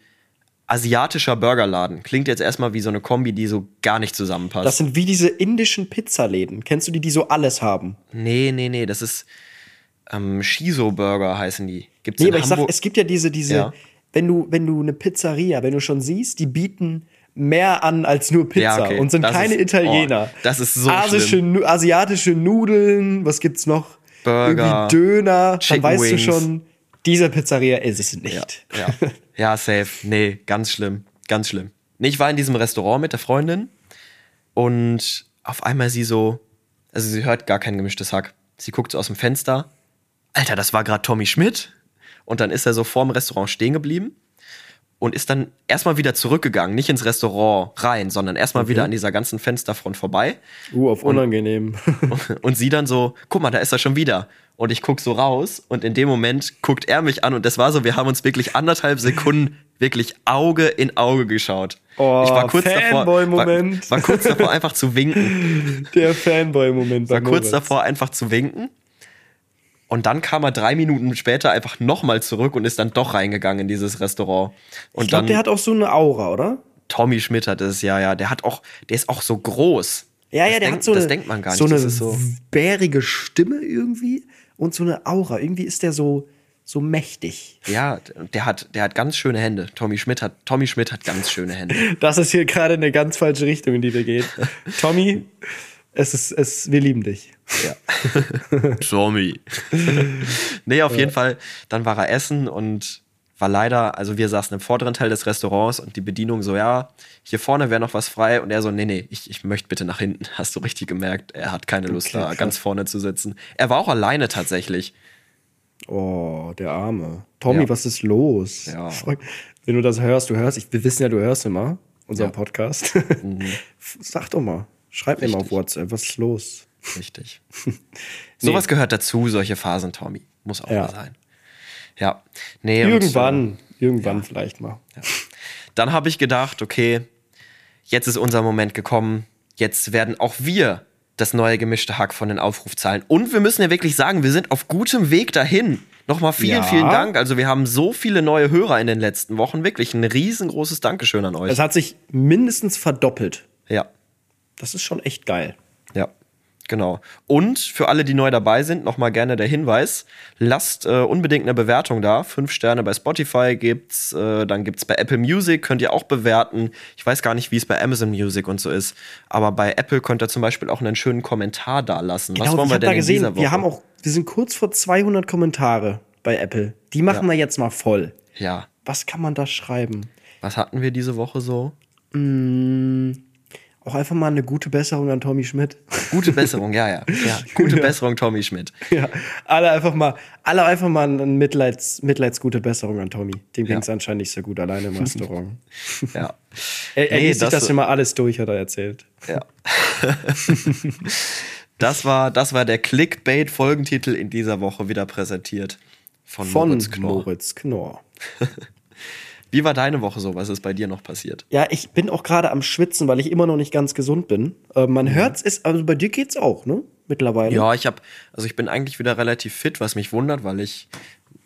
asiatischer Burgerladen. Klingt jetzt erstmal wie so eine Kombi, die so gar nicht zusammenpasst. Das sind wie diese indischen Pizzaläden. Kennst du die, die so alles haben? nee, nee, nee, das ist ähm, Shiso-Burger heißen die. Gibt's Nee, aber ich sag, Hamburg? es gibt ja diese, diese, Ja. wenn du, wenn du eine Pizzeria, wenn du schon siehst, die bieten mehr an als nur Pizza Ja, okay. und sind Das keine ist- Italiener. oh, das ist so Asische, schlimm. Asiatische Nudeln, was gibt's noch? Burger, Irgendwie Döner. Chicken dann weißt Wings. du schon, diese Pizzeria ist es Ja, nicht. ja. ja, safe. Nee, ganz schlimm. Ganz schlimm. Nee, ich war in diesem Restaurant mit der Freundin und auf einmal sie so, also sie hört gar kein gemischtes Hack. Sie guckt so aus dem Fenster. Alter, das war gerade Tommy Schmidt. Und dann ist er so vorm Restaurant stehen geblieben und ist dann erstmal wieder zurückgegangen, nicht ins Restaurant rein, sondern erstmal wieder an dieser ganzen Fensterfront vorbei. Uh, auf unangenehm. Und sie dann so, guck mal, da ist er schon wieder. Und ich guck so raus und in dem Moment guckt er mich an und das war so, wir haben uns wirklich anderthalb Sekunden wirklich Auge in Auge geschaut. Oh, ich war kurz davor, war, war kurz davor einfach zu winken. Der Fanboy-Moment. War kurz Moritz. davor einfach zu winken. Und dann kam er drei Minuten später einfach nochmal zurück und ist dann doch reingegangen in dieses Restaurant. Und Ich glaube, der hat auch so eine Aura, oder? Tommy Schmidt hat es, ja, ja. Der hat auch, der ist auch so groß. Ja, das ja, der denkt, hat so das eine, denkt man gar nicht. so eine das ist so. bärige Stimme irgendwie und so eine Aura. Irgendwie ist der so, so mächtig. Ja, der hat, der hat ganz schöne Hände. Tommy Schmidt hat, Tommy Schmidt hat ganz schöne Hände. Das ist hier gerade eine ganz falsche Richtung, in die wir gehen. Tommy, es ist, es, wir lieben dich. Tommy. nee, auf jeden Fall, dann war er essen und war leider, also wir saßen im vorderen Teil des Restaurants und die Bedienung so, ja, hier vorne wäre noch was frei und er so, nee, nee, ich, ich möchte bitte nach hinten. Hast du richtig gemerkt, er hat keine Lust Okay, da krass. ganz vorne zu sitzen. Er war auch alleine tatsächlich. Oh, der Arme. Tommy, Ja. was ist los? Ja. Wenn du das hörst, du hörst, ich, wir wissen ja, du hörst immer unseren Ja. Podcast. Sag doch mal, schreib mir mal auf Richtig. WhatsApp, was ist los? Richtig. Sowas gehört dazu, solche Phasen, Tommy. Muss auch Ja. mal sein. Ja. Nee, und, Irgendwann, irgendwann vielleicht mal. dann habe ich gedacht, okay, jetzt ist unser Moment gekommen. Jetzt werden auch wir das neue gemischte Hack von den Aufrufzahlen. Und wir müssen ja wirklich sagen, wir sind auf gutem Weg dahin. Nochmal vielen, Ja. vielen Dank. Also wir haben so viele neue Hörer in den letzten Wochen. Wirklich ein riesengroßes Dankeschön an euch. Es hat sich mindestens verdoppelt. Ja, Das ist schon echt geil. ja, genau. Und für alle, die neu dabei sind, nochmal gerne der Hinweis, lasst äh, unbedingt eine Bewertung da. Fünf Sterne bei Spotify gibt's, äh, dann gibt's bei Apple Music, könnt ihr auch bewerten. Ich weiß gar nicht, wie es bei Amazon Music und so ist, aber bei Apple könnt ihr zum Beispiel auch einen schönen Kommentar da lassen. Was wollen ich wir denn da gesehen, wir haben auch, wir sind kurz vor 200 Kommentare bei Apple. Die machen wir jetzt mal voll. ja, Was kann man da schreiben? was hatten wir diese Woche so? Auch einfach mal eine gute Besserung an Tommy Schmidt. Gute Besserung, ja, ja. ja gute Ja. Besserung, Tommy Schmidt. ja, alle einfach mal, alle einfach mal eine Mitleids, mitleidsgute Besserung an Tommy. Dem Ja. ging es anscheinend nicht so gut alleine im Restaurant. Ja. Er, er Nee, liest sich das- das immer alles durch, hat er erzählt. Ja. das, war, das war der Clickbait-Folgentitel in dieser Woche wieder präsentiert. Von, Von Moritz Knorr. Moritz Knorr. Wie war deine Woche so? Was ist bei dir noch passiert? Ja, ich bin auch gerade am Schwitzen, weil ich immer noch nicht ganz gesund bin. Äh, man Mhm. hört's, ist, also bei dir geht's auch, ne? Mittlerweile. Ja, ich habe, also ich bin eigentlich wieder relativ fit, was mich wundert, weil ich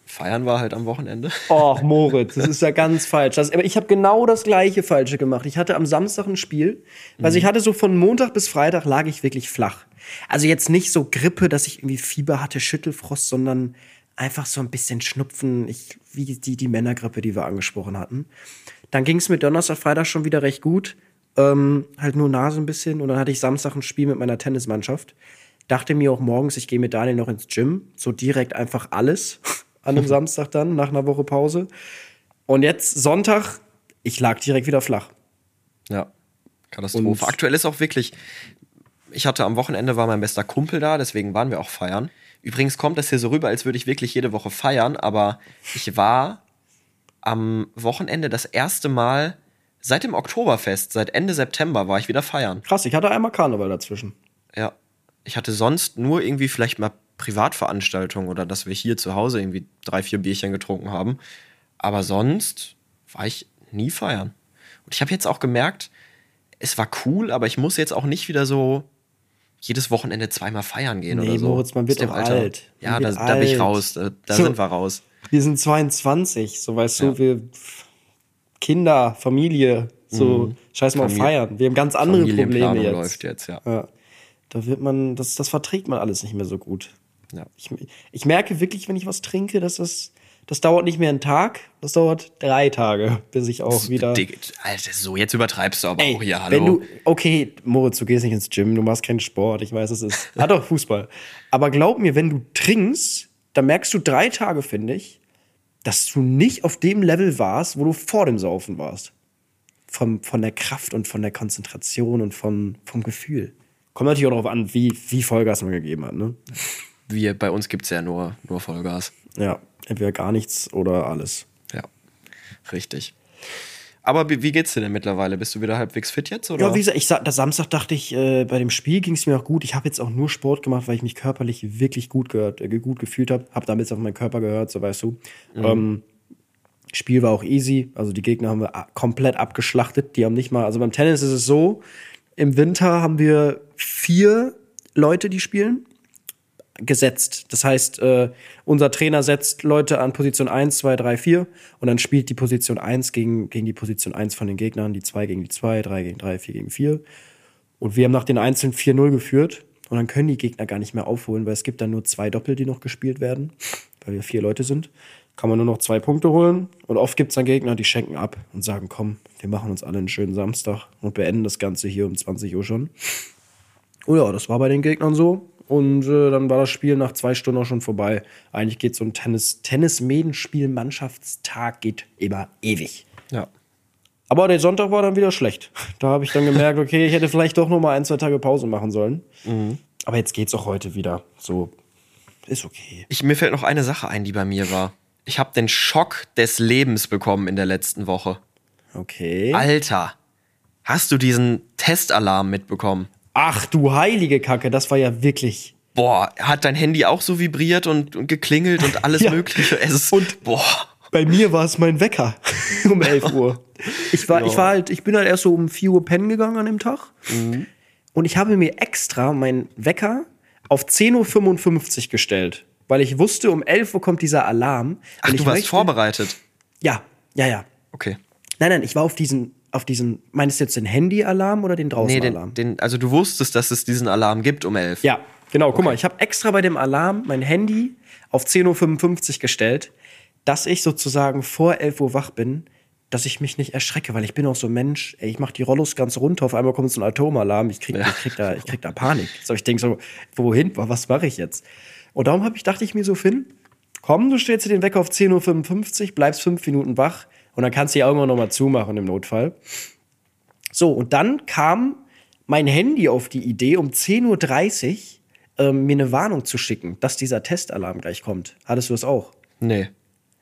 feiern war halt am Wochenende. Och, Moritz, das ist ja ganz falsch. Das, aber ich habe genau das gleiche Falsche gemacht. Ich hatte am Samstag ein Spiel. Also ich hatte so von Montag bis Freitag lag ich wirklich flach. Also jetzt nicht so Grippe, dass ich irgendwie Fieber hatte, Schüttelfrost, sondern einfach so ein bisschen Schnupfen, ich, wie die, die Männergrippe, die wir angesprochen hatten. Dann ging es mir Donnerstag, Freitag schon wieder recht gut. Ähm, halt nur Nase ein bisschen. Und dann hatte ich Samstag ein Spiel mit meiner Tennismannschaft. Dachte mir auch morgens, ich gehe mit Daniel noch ins Gym. So direkt einfach alles an einem Samstag dann, nach einer Woche Pause. Und jetzt Sonntag, ich lag direkt wieder flach. Ja, Katastrophe. Und- Aktuell ist auch wirklich, ich hatte am Wochenende war mein bester Kumpel da, deswegen waren wir auch feiern. Übrigens kommt das hier so rüber, als würde ich wirklich jede Woche feiern, aber ich war am Wochenende das erste Mal seit dem Oktoberfest, seit Ende September war ich wieder feiern. Krass, ich hatte einmal Karneval dazwischen. Ja. Ich hatte sonst nur irgendwie vielleicht mal Privatveranstaltungen oder dass wir hier zu Hause irgendwie drei, vier Bierchen getrunken haben. Aber sonst war ich nie feiern. Und ich habe jetzt auch gemerkt, es war cool, aber ich muss jetzt auch nicht wieder so jedes Wochenende zweimal feiern gehen Nee, oder so. Moritz, man wird Alter. alt. Man Ja, da, wird da bin ich alt. raus. Da, da So. sind wir raus. Wir sind 22, so weißt Ja. du, wir Kinder, Familie, so scheiß mal auf feiern. Wir haben ganz andere Probleme jetzt. läuft jetzt, ja. Ja. Da wird man, das, das verträgt man alles nicht mehr so gut. ja. Ich, ich merke wirklich, wenn ich was trinke, dass das, das dauert nicht mehr einen Tag, das dauert drei Tage, bis ich auch wieder. Dick, Alter, so, jetzt übertreibst du aber Ey, auch hier, hallo. wenn du, okay, Moritz, du gehst nicht ins Gym, du machst keinen Sport, ich weiß, es ist, ah doch, Fußball. Aber glaub mir, wenn du trinkst, dann merkst du drei Tage, finde ich, dass du nicht auf dem Level warst, wo du vor dem Saufen warst. Vom, von der Kraft und von der Konzentration und vom, vom Gefühl. Kommt natürlich auch darauf an, wie, wie Vollgas man gegeben hat, ne? Wir, bei uns gibt es ja nur, nur Vollgas. Ja, entweder gar nichts oder alles. Ja, richtig. Aber wie, wie geht's dir denn mittlerweile? Bist du wieder halbwegs fit jetzt? Oder? Ja, wie gesagt, ich, das Samstag dachte ich, äh, bei dem Spiel ging es mir auch gut. Ich habe jetzt auch nur Sport gemacht, weil ich mich körperlich wirklich gut gehört, äh, gut gefühlt habe. Habe damit auf meinen Körper gehört, so weißt du. Ähm, Spiel war auch easy. Also die Gegner haben wir komplett abgeschlachtet. Die haben nicht mal, also beim Tennis ist es so, im Winter haben wir vier Leute, die spielen gesetzt. Das heißt, äh, unser Trainer setzt Leute an Position 1, 2, 3, 4 und dann spielt die Position 1 gegen, gegen die Position 1 von den Gegnern, die 2 gegen die 2, 3 gegen 3, 4 gegen 4. Und wir haben nach den Einzelnen 4-0 geführt und dann können die Gegner gar nicht mehr aufholen, weil es gibt dann nur zwei Doppel, die noch gespielt werden, weil wir vier Leute sind. Kann man nur noch zwei Punkte holen und oft gibt es dann Gegner, die schenken ab und sagen, komm, wir machen uns alle einen schönen Samstag und beenden das Ganze hier um 20 Uhr schon. Oh ja, das war bei den Gegnern so. Und äh, dann war das Spiel nach zwei Stunden auch schon vorbei. Eigentlich geht so ein Tennis, Tennis-Medenspiel, Mannschaftstag geht immer ewig. Ja. Aber der Sonntag war dann wieder schlecht. Da habe ich dann gemerkt, okay, ich hätte vielleicht doch noch mal ein, zwei Tage Pause machen sollen. Aber jetzt geht's auch heute wieder. So, ist okay. Ich, mir fällt noch eine Sache ein, die bei mir war. Ich habe den Schock des Lebens bekommen in der letzten Woche. Okay. Alter, hast du diesen Testalarm mitbekommen? Ach du heilige Kacke, das war ja wirklich. Boah, hat dein Handy auch so vibriert und, und geklingelt und alles Ja. Mögliche? Es ist, Und- boah. Bei mir war es mein Wecker um 11 Uhr. Ich war, ich war halt, ich bin halt erst so um 4 Uhr pennen gegangen an dem Tag. Und ich habe mir extra meinen Wecker auf 10.55 Uhr gestellt. weil ich wusste, um 11 Uhr kommt dieser Alarm. Ach, Und du ich warst möchte- vorbereitet. Ja, ja, ja. Okay. Nein, nein, ich war auf diesen, auf diesen, meinst du jetzt den Handy-Alarm oder den Nee, Draußen-Alarm? den, den, also du wusstest, dass es diesen Alarm gibt um 11. Ja, genau. Guck mal, ich habe extra bei dem Alarm mein Handy auf 10.55 Uhr gestellt, dass ich sozusagen vor 11 Uhr wach bin, dass ich mich nicht erschrecke, weil ich bin auch so ein Mensch, ey, ich mache die Rollos ganz runter, auf einmal kommt so ein Atomalarm, ich krieg, ich krieg, da, ich krieg da Panik. So, ich denke so, wohin, was mache ich jetzt? Und darum habe ich, dachte ich mir so, Finn, komm, du stellst dir den Wecker auf 10.55 Uhr, bleibst fünf Minuten wach und dann kannst du die Augen auch noch mal zumachen im Notfall. So, und dann kam mein Handy auf die Idee, um 10.30 Uhr ähm, mir eine Warnung zu schicken, dass dieser Testalarm gleich kommt. Hattest du das auch? Nee.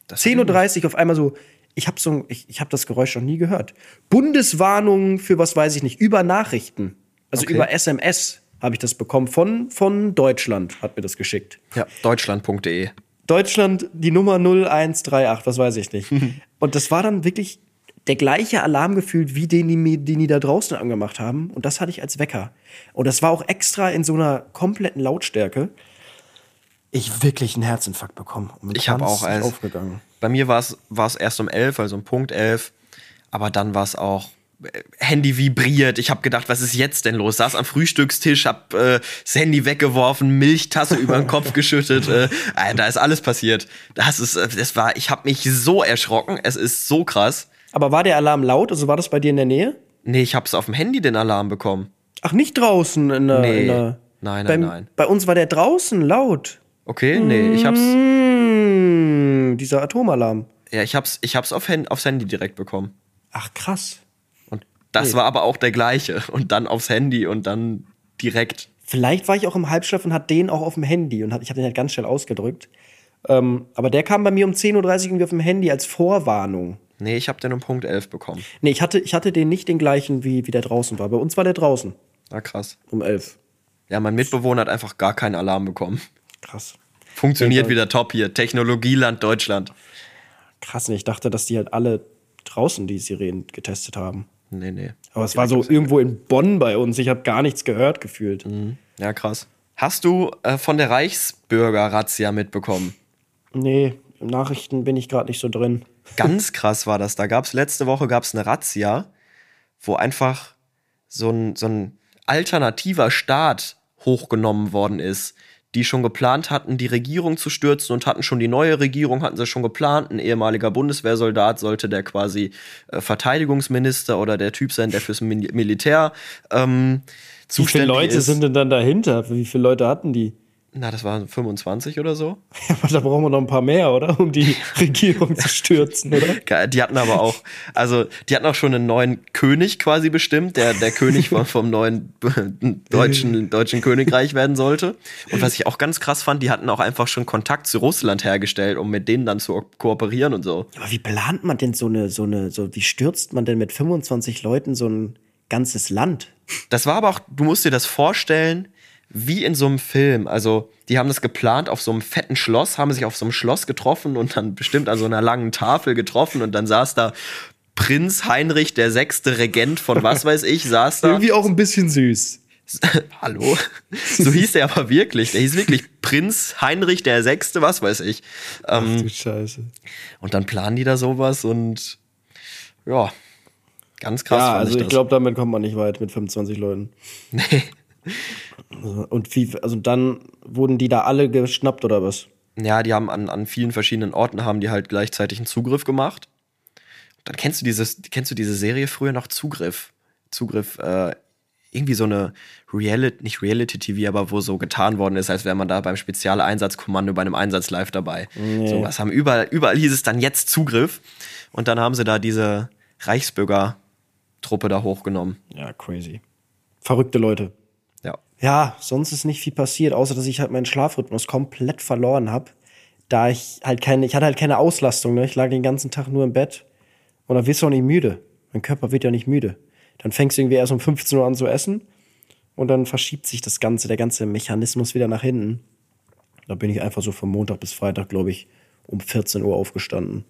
Das 10.30 Uhr auf einmal so, ich habe so, ich, ich hab das Geräusch noch nie gehört. Bundeswarnung für was weiß ich nicht, über Nachrichten. Also Okay. über SMS habe ich das bekommen von, von Deutschland, hat mir das geschickt. Ja, deutschland.de. Deutschland die Nummer 0138, was weiß ich nicht. Und das war dann wirklich der gleiche Alarm gefühlt, wie den, die, mir- den die da draußen angemacht haben. Und das hatte ich als Wecker. Und das war auch extra in so einer kompletten Lautstärke. Ich wirklich einen Herzinfarkt bekommen. Und Ich habe auch als. aufgegangen. Bei mir war es war es erst um 11, also um Punkt 11. Aber dann war es auch. Handy vibriert. Ich habe gedacht, was ist jetzt denn los? Saß am Frühstückstisch, hab äh, das Handy weggeworfen, Milchtasse über den Kopf geschüttet. Äh, äh, da ist alles passiert. Das ist, äh, das war, ich habe mich so erschrocken. Es ist so krass. Aber war der Alarm laut? Also war das bei dir in der Nähe? Nee, ich hab's auf dem Handy den Alarm bekommen. Ach, nicht draußen in der. Nee. In der Nein, nein, beim, nein. Bei uns war der draußen laut. Okay, nee, ich hab's, Mmh, dieser Atomalarm. ja, ich hab's, ich hab's auf Hand, aufs Handy direkt bekommen. Ach, krass. Das war aber auch der gleiche. Und dann aufs Handy und dann direkt. Vielleicht war ich auch im Halbschlaf und hatte den auch auf dem Handy und hat, ich habe den halt ganz schnell ausgedrückt. Ähm, aber der kam bei mir um 10.30 Uhr irgendwie auf dem Handy als Vorwarnung. Nee, ich hab den um Punkt 11 bekommen. Nee, ich hatte, ich hatte den nicht den gleichen, wie, wie der draußen war. Bei uns war der draußen Na krass. um 11. Ja, mein Mitbewohner hat einfach gar keinen Alarm bekommen. Krass. Funktioniert wieder top hier. Technologieland Deutschland. Krass? Ich dachte, dass die halt alle draußen die Sirenen getestet haben. Nee, nee. Aber es war so irgendwo in Bonn bei uns. Ich habe gar nichts gehört gefühlt. Ja, krass. Hast du äh, von der Reichsbürger-Razzia mitbekommen? Nee, in Nachrichten bin ich gerade nicht so drin. Ganz krass war das. Da gab's letzte Woche gab's eine Razzia, wo einfach so ein, so ein alternativer Staat hochgenommen worden ist, die schon geplant hatten, die Regierung zu stürzen und hatten schon die neue Regierung, hatten sie schon geplant. Ein ehemaliger Bundeswehrsoldat sollte der quasi äh, Verteidigungsminister oder der Typ sein, der fürs Mil Militär ähm, Wie viele zuständig Leute ist. sind denn dann dahinter? Wie viele Leute hatten die? Na, das waren 25 oder so. Aber da brauchen wir noch ein paar mehr, oder? Um die Regierung zu stürzen, oder? Die hatten aber auch, also die hatten auch schon einen neuen König quasi bestimmt, der der König vom, vom neuen deutschen, deutschen Königreich werden sollte. Und was ich auch ganz krass fand, die hatten auch einfach schon Kontakt zu Russland hergestellt, um mit denen dann zu kooperieren und so. Aber wie plant man denn so eine, so eine, so, wie stürzt man denn mit 25 Leuten so ein ganzes Land? Das war aber auch, du musst dir das vorstellen, wie in so einem Film. Also, die haben das geplant auf so einem fetten Schloss, haben sich auf so einem Schloss getroffen und dann bestimmt an so einer langen Tafel getroffen und dann saß da Prinz Heinrich der sechste Regent von was weiß ich, saß da. Irgendwie auch ein bisschen süß. Hallo? So hieß der aber wirklich. Der hieß wirklich Prinz Heinrich der Sechste, was weiß ich. Ähm, Du Scheiße. und dann planen die da sowas und ja, ganz krass. ja, also ich das. glaube, damit kommt man nicht weit mit 25 Leuten. Nee. Und wie, also dann wurden die da alle geschnappt oder was? Ja, die haben an, an vielen verschiedenen Orten haben die halt gleichzeitig einen Zugriff gemacht. Dann kennst du dieses, kennst du diese Serie früher noch Zugriff? Zugriff, äh, irgendwie so eine Reality, nicht Reality-TV, aber wo so getan worden ist, als wäre man da beim Spezialeinsatzkommando bei einem Einsatz live dabei. So was haben überall, überall hieß es dann jetzt Zugriff. Und dann haben sie da diese Reichsbürger-Truppe da hochgenommen. Ja, crazy. Verrückte Leute. Ja. Sonst ist nicht viel passiert, außer dass ich halt meinen Schlafrhythmus komplett verloren habe. Da ich halt keine, ich hatte halt keine Auslastung, ne? Ich lag den ganzen Tag nur im Bett und dann wirst du auch nicht müde. Mein Körper wird ja nicht müde. Dann fängst du irgendwie erst um 15 Uhr an zu essen und dann verschiebt sich das Ganze, der ganze Mechanismus wieder nach hinten. Da bin ich einfach so von Montag bis Freitag, glaube ich, um 14 Uhr aufgestanden.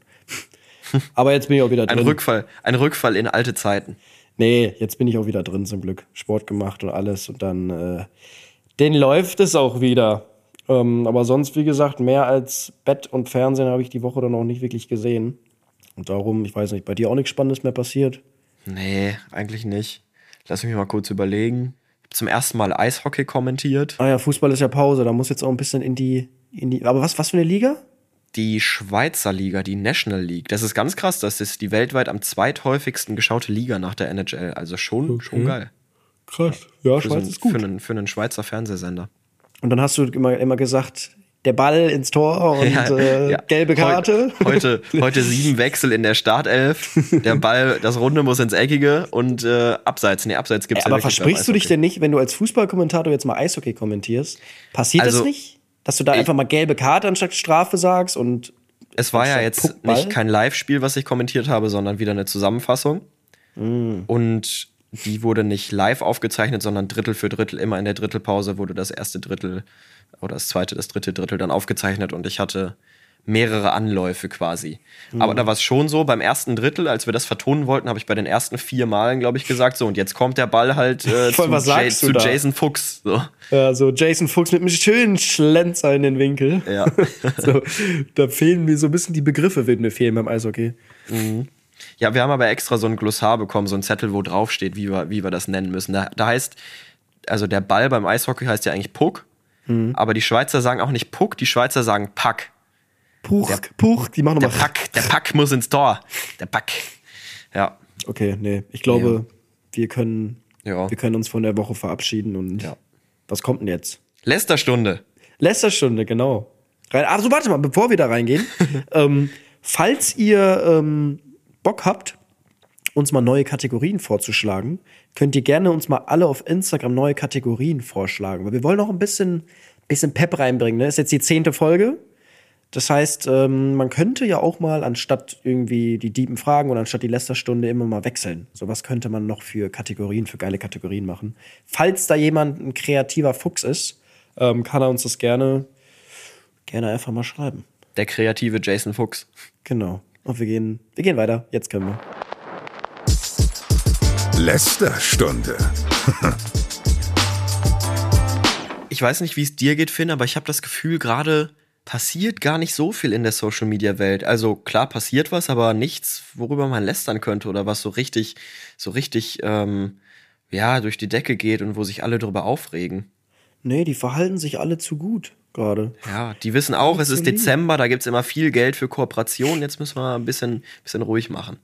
Aber jetzt bin ich auch wieder Ein drin. Rückfall, ein Rückfall in alte Zeiten. Nee, jetzt bin ich auch wieder drin zum Glück. Sport gemacht und alles und dann, äh, den läuft es auch wieder. Ähm, aber sonst, wie gesagt, mehr als Bett und Fernsehen habe ich die Woche dann auch nicht wirklich gesehen. Und darum, ich weiß nicht, bei dir auch nichts Spannendes mehr passiert? Nee, eigentlich nicht. Lass mich mal kurz überlegen. Ich habe zum ersten Mal Eishockey kommentiert. Ah ja, Fußball ist ja Pause, da muss jetzt auch ein bisschen in die, in die. Aber was, was für eine Liga? Die Schweizer Liga, die National League. Das ist ganz krass. Das ist die weltweit am zweithäufigsten geschaute Liga nach der NHL. Also schon, schon geil. Krass. Ja, Für, so einen, für, einen, für einen Schweizer Fernsehsender. Und dann hast du immer, immer gesagt, der Ball ins Tor und Ja, äh, ja. gelbe Karte. Heute, heute, heute sieben Wechsel in der Startelf. Der Ball, das Runde muss ins Eckige und äh, abseits. Nee, abseits gibt's Ey, ja aber versprichst du dich denn nicht, wenn du als Fußballkommentator jetzt mal Eishockey kommentierst, passiert das Also, nicht? Dass du da einfach mal gelbe Karte anstatt Strafe sagst und Es war ja jetzt Puckball? nicht kein Live-Spiel, was ich kommentiert habe, sondern wieder eine Zusammenfassung. Mm. Und die wurde nicht live aufgezeichnet, sondern Drittel für Drittel. Immer in der Drittelpause wurde das erste Drittel oder das zweite, das dritte Drittel dann aufgezeichnet und ich hatte mehrere Anläufe quasi. Mm. Aber da war es schon so, beim ersten Drittel, als wir das vertonen wollten, habe ich bei den ersten vier Malen, glaube ich, gesagt, so und jetzt kommt der Ball halt äh, Voll, zu, was Ja- zu? Jason Fuchs. So. ja, so Jason Fuchs mit einem schönen Schlenzer in den Winkel. Ja. so, da fehlen mir so ein bisschen die Begriffe, würden mir fehlen beim Eishockey. Ja, wir haben aber extra so ein Glossar bekommen, so ein Zettel, wo drauf steht, wie wir, wie wir das nennen müssen. Da, da heißt, also der Ball beim Eishockey heißt ja eigentlich Puck, Mhm. aber die Schweizer sagen auch nicht Puck, die Schweizer sagen Pack. Puch, Puch, die machen Der nochmal. Pack, der Pack muss ins Tor. Der Pack. Ja. Okay, nee, ich glaube, wir können, Ja. wir können uns von der Woche verabschieden und Ja. was kommt denn jetzt? Lästerstunde. Lästerstunde, genau. Rein, also warte mal, bevor wir da reingehen, ähm, falls ihr ähm, Bock habt, uns mal neue Kategorien vorzuschlagen, könnt ihr gerne uns mal alle auf Instagram neue Kategorien vorschlagen. Weil wir wollen noch ein bisschen, bisschen Pep reinbringen. Ne? Ist jetzt die zehnte Folge. Das heißt, ähm, man könnte ja auch mal anstatt irgendwie die Diepen fragen oder anstatt die Lästerstunde immer mal wechseln. So was könnte man noch für Kategorien, für geile Kategorien machen. Falls da jemand ein kreativer Fuchs ist, ähm, kann er uns das gerne, gerne einfach mal schreiben. Der kreative Jason Fuchs. Genau. Und wir gehen, wir gehen weiter. Jetzt können wir. Lästerstunde. Ich weiß nicht, wie es dir geht, Finn, aber ich habe das Gefühl, gerade passiert gar nicht so viel in der Social Media Welt. Also klar passiert was, aber nichts, worüber man lästern könnte oder was so richtig, so richtig, ähm, ja, durch die Decke geht und wo sich alle drüber aufregen. Nee, die verhalten sich alle zu gut gerade. Ja, die wissen auch, es ist. Dezember, da gibt's immer viel Geld für Kooperationen. Jetzt müssen wir ein bisschen, bisschen ruhig machen.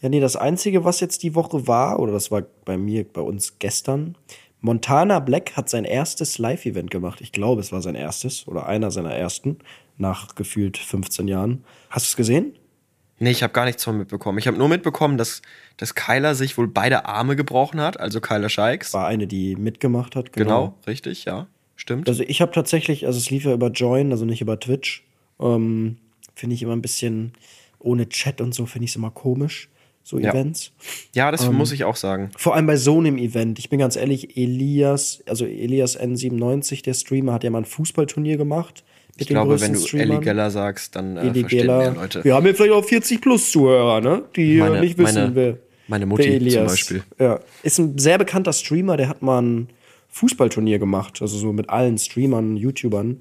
Ja, nee, das Einzige, was jetzt die Woche war, oder das war bei mir, bei uns gestern, Montana Black hat sein erstes Live-Event gemacht. Ich glaube, es war sein erstes oder einer seiner ersten nach gefühlt 15 Jahren. Hast du es gesehen? Nee, ich habe gar nichts von mitbekommen. Ich habe nur mitbekommen, dass, dass Kyler sich wohl beide Arme gebrochen hat, also Kyler Scheiks. War eine, die mitgemacht hat. Genau, richtig, ja. Stimmt. Also ich habe tatsächlich, also es lief ja über Join, also nicht über Twitch. Ähm, finde ich immer ein bisschen ohne Chat und so, finde ich es immer komisch, so Ja. Events. ja, das muss ich auch sagen. Vor allem bei so einem Event. Ich bin ganz ehrlich, Elias, also Elias N97, der Streamer, hat ja mal ein Fußballturnier gemacht. Mit Ich glaube, wenn du Streamern. Ellie Geller sagst, dann äh, Eli verstehen Geller. mehr Leute. Wir haben hier vielleicht auch 40 plus Zuhörer, ne? Die Meine- nicht wissen, meine- wer. meine Mutti wer Elias. zum Beispiel. Ja. Ist ein sehr bekannter Streamer, der hat mal ein Fußballturnier gemacht, also so mit allen Streamern, YouTubern.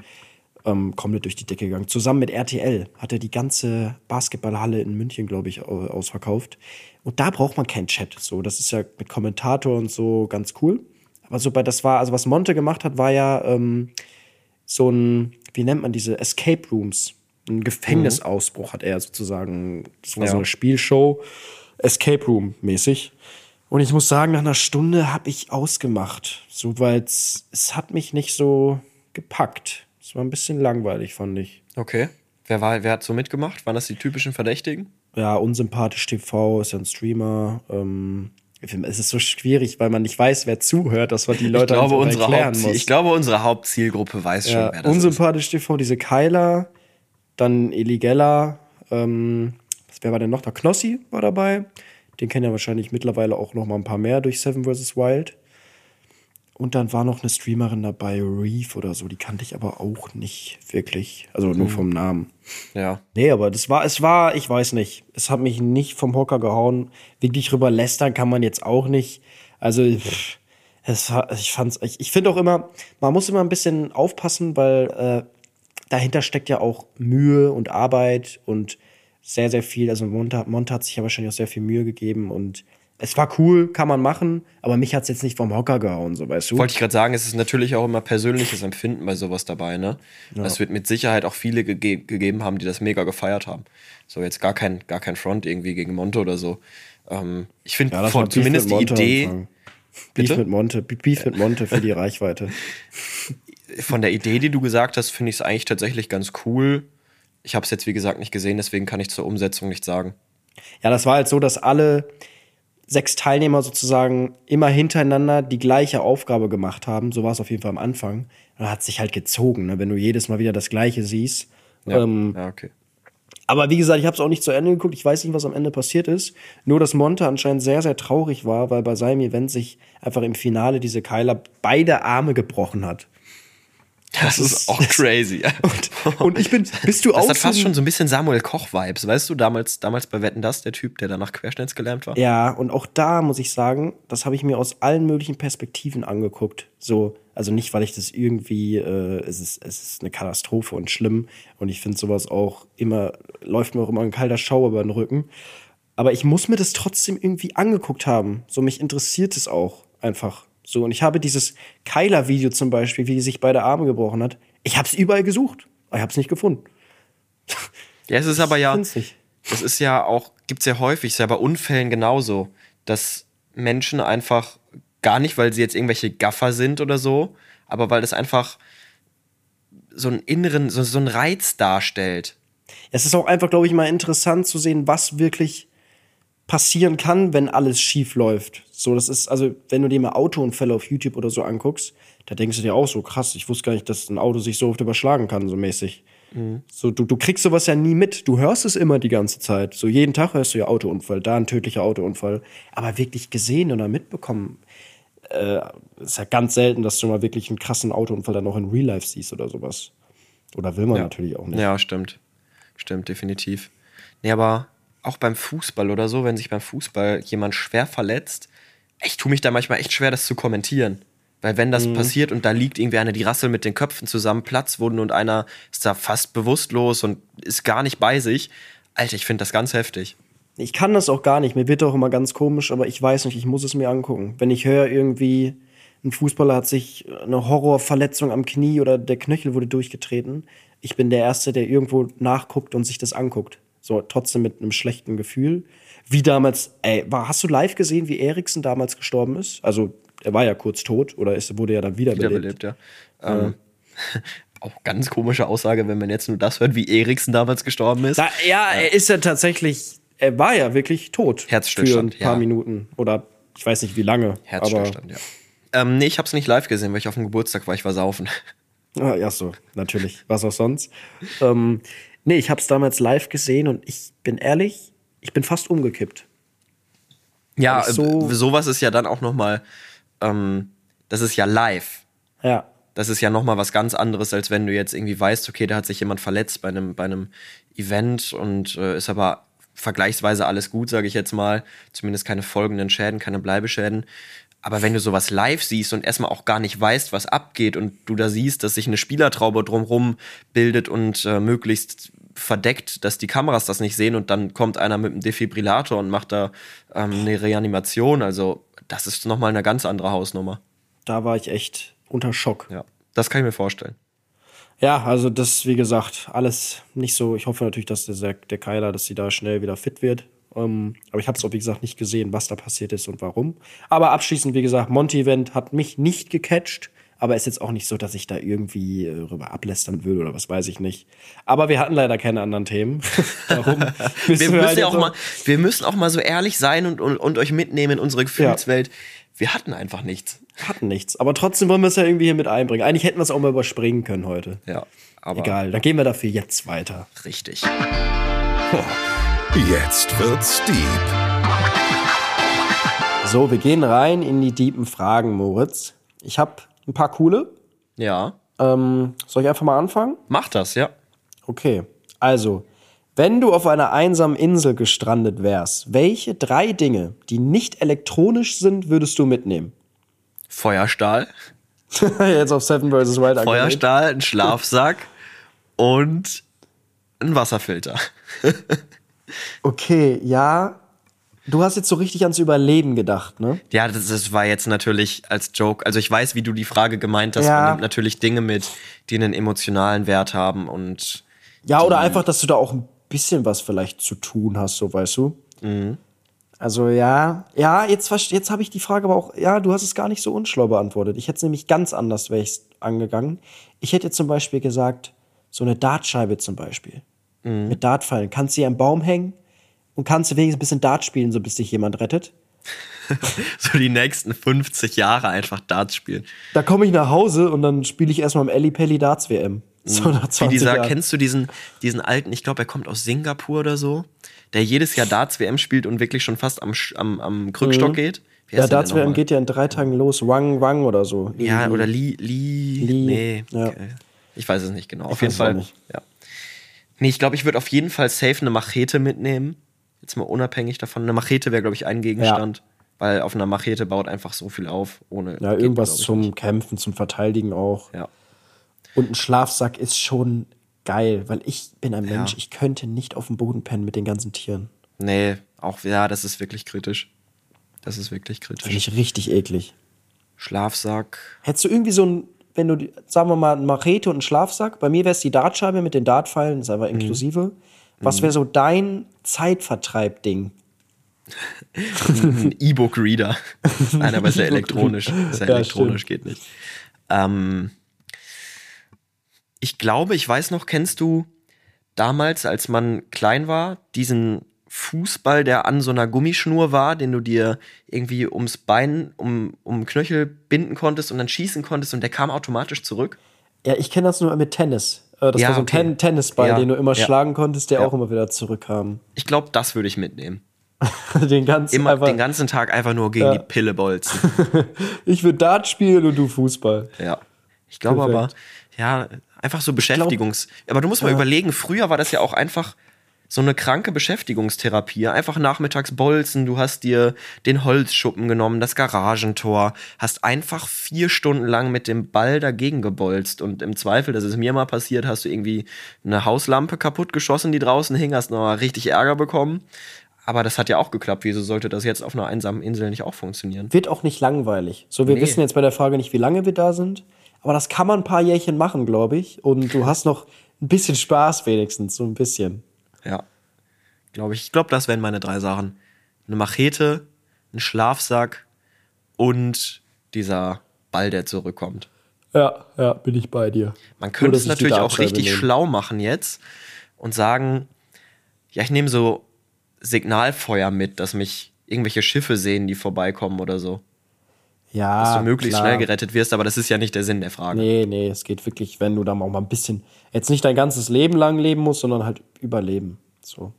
Ähm, komplett durch die Decke gegangen. Zusammen mit RTL hat er die ganze Basketballhalle in München, glaube ich, au- ausverkauft. Und da braucht man keinen Chat. So, das ist ja mit Kommentator und so ganz cool. Aber so bei das war, also was Monte gemacht hat, war ja ähm, so ein, wie nennt man diese Escape Rooms? Ein Gefängnisausbruch hat er sozusagen. Das war Ja. so eine Spielshow, Escape Room mäßig. Und ich muss sagen, nach einer Stunde habe ich ausgemacht. So, weil es hat mich nicht so gepackt. Es war ein bisschen langweilig, fand ich. Okay. Wer, war, wer hat so mitgemacht? Waren das die typischen Verdächtigen? Ja, unsympathisch TV ist ja ein Streamer. Ähm, es ist so schwierig, weil man nicht weiß, wer zuhört, dass man die Leute ich, glaube, unsere erklären Hauptziel, muss. ich glaube, unsere Hauptzielgruppe weiß schon, Ja, wer das ist. unsympathisch TV, diese Kyler, dann Eli Geller, ähm, wer war denn noch da? Knossi war dabei. Den kennen ja wahrscheinlich mittlerweile auch noch mal ein paar mehr durch Seven vs. Wild. Und dann war noch eine Streamerin dabei, Reef oder so, die kannte ich aber auch nicht wirklich. Also Mhm. nur vom Namen. Ja. Nee, aber das war, es war, ich weiß nicht. Es hat mich nicht vom Hocker gehauen. Wirklich rüber lästern kann man jetzt auch nicht. Also, pff, Es war, ich fand's, ich, ich finde auch immer, man muss immer ein bisschen aufpassen, weil äh, dahinter steckt ja auch Mühe und Arbeit und sehr, sehr viel. Also Monte, Monte hat sich ja wahrscheinlich auch sehr viel Mühe gegeben und es war cool, kann man machen, aber mich hat's jetzt nicht vom Hocker gehauen, so weißt du. Wollte ich gerade sagen, es ist natürlich auch immer persönliches Empfinden bei sowas dabei, ne? Es wird mit Sicherheit auch viele gege gegeben haben, die das mega gefeiert haben. So jetzt gar kein, gar kein Front irgendwie gegen Monte oder so. Ähm, ich finde Ja, zumindest die Idee, anfangen. Beef mit Monte, Beef mit Monte für die Reichweite. von der Idee, die du gesagt hast, finde ich es eigentlich tatsächlich ganz cool. Ich habe es jetzt, wie gesagt, nicht gesehen, deswegen kann ich zur Umsetzung nichts sagen. Ja, das war halt so, dass alle sechs Teilnehmer sozusagen immer hintereinander die gleiche Aufgabe gemacht haben. So war es auf jeden Fall am Anfang. Und hat sich halt gezogen, ne? wenn du jedes Mal wieder das Gleiche siehst. Ja, Ähm, ja okay. aber wie gesagt, ich habe es auch nicht zu Ende geguckt. Ich weiß nicht, was am Ende passiert ist. Nur, dass Monte anscheinend sehr, sehr traurig war, weil bei seinem Event sich einfach im Finale diese Keiler beide Arme gebrochen hat. Das, ist auch crazy. Und ich bin, bist du Das auch hat fast so- schon so ein bisschen Samuel Koch-Vibes, weißt du, damals, damals bei Wetten Das, der Typ, der danach querschnittsgelähmt war. Ja, und auch da muss ich sagen, das habe ich mir aus allen möglichen Perspektiven angeguckt. So, also nicht, weil ich das irgendwie, äh, es, ist, es ist eine Katastrophe und schlimm. Und ich finde sowas auch immer, läuft mir auch immer ein kalter Schauer über den Rücken. Aber ich muss mir das trotzdem irgendwie angeguckt haben. So, mich interessiert es auch einfach. So, und ich habe dieses Keiler-Video zum Beispiel, wie die sich beide Arme gebrochen hat. Ich habe es überall gesucht, aber ich habe es nicht gefunden. Ja, es ist aber ja, nicht. das ist ja auch, gibt's ja häufig, ist ja bei Unfällen genauso, dass Menschen einfach gar nicht, weil sie jetzt irgendwelche Gaffer sind oder so, aber weil das einfach so einen inneren, so, so einen Reiz darstellt. Es ist auch einfach, glaube ich, mal interessant zu sehen, was wirklich passieren kann, wenn alles schief läuft. So, das ist, also, wenn du dir mal Autounfälle auf YouTube oder so anguckst, da denkst du dir auch so, krass, ich wusste gar nicht, dass ein Auto sich so oft überschlagen kann, so mäßig. So, du, du kriegst sowas ja nie mit. Du hörst es immer die ganze Zeit. So, jeden Tag hörst du ja Autounfall, da ein tödlicher Autounfall. Aber wirklich gesehen oder mitbekommen, äh, ist ja ganz selten, dass du mal wirklich einen krassen Autounfall dann noch in Real Life siehst oder sowas. Oder will man Ja. natürlich auch nicht. Ja, stimmt. Stimmt, definitiv. Nee, aber auch beim Fußball oder so, wenn sich beim Fußball jemand schwer verletzt, ich tue mich da manchmal echt schwer, das zu kommentieren. Weil wenn Mhm. das passiert und da liegt irgendwie einer, die rasseln mit den Köpfen zusammen, Platzwunden und einer ist da fast bewusstlos und ist gar nicht bei sich. Alter, ich finde das ganz heftig. Ich kann das auch gar nicht. Mir wird auch immer ganz komisch, aber ich weiß nicht, ich muss es mir angucken. Wenn ich höre, irgendwie ein Fußballer hat sich eine Horrorverletzung am Knie oder der Knöchel wurde durchgetreten, ich bin der Erste, der irgendwo nachguckt und sich das anguckt. So, trotzdem mit einem schlechten Gefühl. Wie damals, ey, war, hast du live gesehen, wie Eriksen damals gestorben ist? Also, er war ja kurz tot oder ist, wurde ja dann wiederbelebt. Wiederbelebt, ja. Ähm, auch ganz komische Aussage, wenn man jetzt nur das hört, wie Eriksen damals gestorben ist. Da, ja, er ist ja tatsächlich, er war ja wirklich tot. Herzstillstand, Für ein paar ja. Minuten. Oder ich weiß nicht wie lange. Herzstillstand, ja. Ähm, nee, ich hab's nicht live gesehen, weil ich auf dem Geburtstag war, ich war saufen. Ah, ja, so, natürlich. Was auch sonst. ähm, nee, ich habe es damals live gesehen und ich bin ehrlich, ich bin fast umgekippt. Ja, so- äh, sowas ist ja dann auch noch mal, ähm, das ist ja live. Ja. Das ist ja noch mal was ganz anderes, als wenn du jetzt irgendwie weißt, okay, da hat sich jemand verletzt bei einem, bei einem Event und äh, ist aber vergleichsweise alles gut, sage ich jetzt mal. Zumindest keine folgenden Schäden, keine Bleibeschäden. Aber wenn du sowas live siehst und erstmal auch gar nicht weißt, was abgeht und du da siehst, dass sich eine Spielertraube drumrum bildet und äh, möglichst verdeckt, dass die Kameras das nicht sehen und dann kommt einer mit einem Defibrillator und macht da ähm, eine Reanimation. Also das ist noch mal eine ganz andere Hausnummer. Da war ich echt unter Schock. Ja, das kann ich mir vorstellen. Ja, also das, wie gesagt, alles nicht so. Ich hoffe natürlich, dass der, der Keiler, dass sie da schnell wieder fit wird. Ähm, aber ich habe es auch, wie gesagt, nicht gesehen, was da passiert ist und warum. Aber abschließend, wie gesagt, Monty-Event hat mich nicht gecatcht. Aber ist jetzt auch nicht so, dass ich da irgendwie äh, rüber ablästern will oder was weiß ich nicht. Aber wir hatten leider keine anderen Themen. Darum Wir müssen müssen, halt ja auch mal, wir müssen auch mal so ehrlich sein und, und, und euch mitnehmen in unsere Gefühlswelt. Wir hatten einfach nichts. hatten nichts. Aber trotzdem wollen wir es ja irgendwie hier mit einbringen. Eigentlich hätten wir es auch mal überspringen können heute. Ja, aber Egal, dann gehen wir dafür jetzt weiter. richtig. Jetzt wird's deep. So, wir gehen rein in die deepen Fragen, Moritz. Ich habe ein paar coole. Ja, Ähm, soll ich einfach mal anfangen? mach das, ja. Okay. Also, wenn du auf einer einsamen Insel gestrandet wärst, welche drei Dinge, die nicht elektronisch sind, würdest du mitnehmen? Feuerstahl, Jetzt auf Seven vs. Wild. Feuerstahl, ein Schlafsack und ein Wasserfilter. Okay, ja. Du hast jetzt so richtig ans Überleben gedacht, ne? Ja, das, das war jetzt natürlich als Joke. Also ich weiß, wie du die Frage gemeint hast. Ja. Man nimmt natürlich Dinge mit, die einen emotionalen Wert haben und Ja, oder einfach, dass du da auch ein bisschen was vielleicht zu tun hast, so weißt du. Also ja, ja, jetzt, jetzt habe ich die Frage aber auch, ja, du hast es gar nicht so unschlau beantwortet. Ich hätte es nämlich ganz anders wäre angegangen. Ich hätte zum Beispiel gesagt, so eine Dartscheibe zum Beispiel. Mit Dartpfeilen. Kannst du sie am Baum hängen und kannst du wenigstens ein bisschen Dart spielen, so bis dich jemand rettet. so die nächsten 50 Jahre einfach Darts spielen. Da komme ich nach Hause und dann spiele ich erstmal im Elli Pelli Darts WM. So nach 20 Wie dieser, Jahren. kennst du diesen, diesen alten, ich glaube, er kommt aus Singapur oder so, der jedes Jahr Darts WM spielt und wirklich schon fast am, am, am Krückstock geht? Wie Ja, Darts WM geht ja in drei Tagen los. Wang Wang oder so. Ja, Irgendwie. oder Li, Li, Li, nee. ja. okay. Ich weiß es nicht genau. Auf weiß jeden Fall. nicht. Ja. Nee, ich glaube, ich würde auf jeden Fall safe eine Machete mitnehmen. Jetzt mal unabhängig davon. Eine Machete wäre, glaube ich, ein Gegenstand. Weil auf einer Machete baut einfach so viel auf, ohne. Ja, irgendwas zum nicht. Kämpfen, zum Verteidigen auch. Ja. Und ein Schlafsack ist schon geil, weil ich bin ein Ja. Mensch, ich könnte nicht auf dem Boden pennen mit den ganzen Tieren. Nee, auch, ja, das ist wirklich kritisch. Das ist wirklich Finde kritisch. ich richtig eklig. Schlafsack. Hättest du irgendwie so ein, wenn du, sagen wir mal, ein Machete und einen Schlafsack, bei mir wäre es die Dartscheibe mit den Dartpfeilen, ist aber inklusive. Was wäre so dein Zeitvertreib-Ding? Ein E-Book-Reader. Nein, aber ist ja elektronisch. Ist ja, Ja, elektronisch, geht nicht. Ähm, ich glaube, ich weiß noch, kennst du damals, als man klein war, diesen Fußball, der an so einer Gummischnur war, den du dir irgendwie ums Bein, um, um Knöchel binden konntest und dann schießen konntest und der kam automatisch zurück? Ja, ich kenne das nur mit Tennis. Äh, Das Ja, war so ein okay. Ten Tennisball, Ja, den du immer ja. schlagen konntest, der auch immer wieder zurückkam. Ich glaube, das würde ich mitnehmen. den ganzen Immer einfach, den ganzen Tag einfach nur gegen die Pille bolzen. Ich würde Dart spielen und du Fußball. Ja. Ich glaube aber, ja, einfach so Beschäftigungs. aber du musst mal überlegen, früher war das ja auch einfach so eine kranke Beschäftigungstherapie. Einfach nachmittags bolzen, du hast dir den Holzschuppen genommen, das Garagentor, hast einfach vier Stunden lang mit dem Ball dagegen gebolzt. Und im Zweifel, das ist mir mal passiert, hast du irgendwie eine Hauslampe kaputt geschossen, die draußen hing, hast noch mal richtig Ärger bekommen. Aber das hat ja auch geklappt. Wieso sollte das jetzt auf einer einsamen Insel nicht auch funktionieren? Wird auch nicht langweilig. So, wir Nee. wissen jetzt bei der Frage nicht, wie lange wir da sind. Aber das kann man ein paar Jährchen machen, glaube ich. Und du hast noch ein bisschen Spaß wenigstens, so ein bisschen. Ja. Glaube ich. Ich glaube, das wären meine drei Sachen. Eine Machete, ein Schlafsack und dieser Ball, der zurückkommt. Ja, ja, bin ich bei dir. Man könnte es natürlich auch richtig nehme. schlau machen jetzt und sagen, ja, ich nehme so Signalfeuer mit, dass mich irgendwelche Schiffe sehen, die vorbeikommen oder so. Ja, Dass du möglichst klar. schnell gerettet wirst, aber das ist ja nicht der Sinn der Frage. Nee, nee, es geht wirklich, wenn du da auch mal ein bisschen, jetzt nicht dein ganzes Leben lang leben musst, sondern halt überleben. So.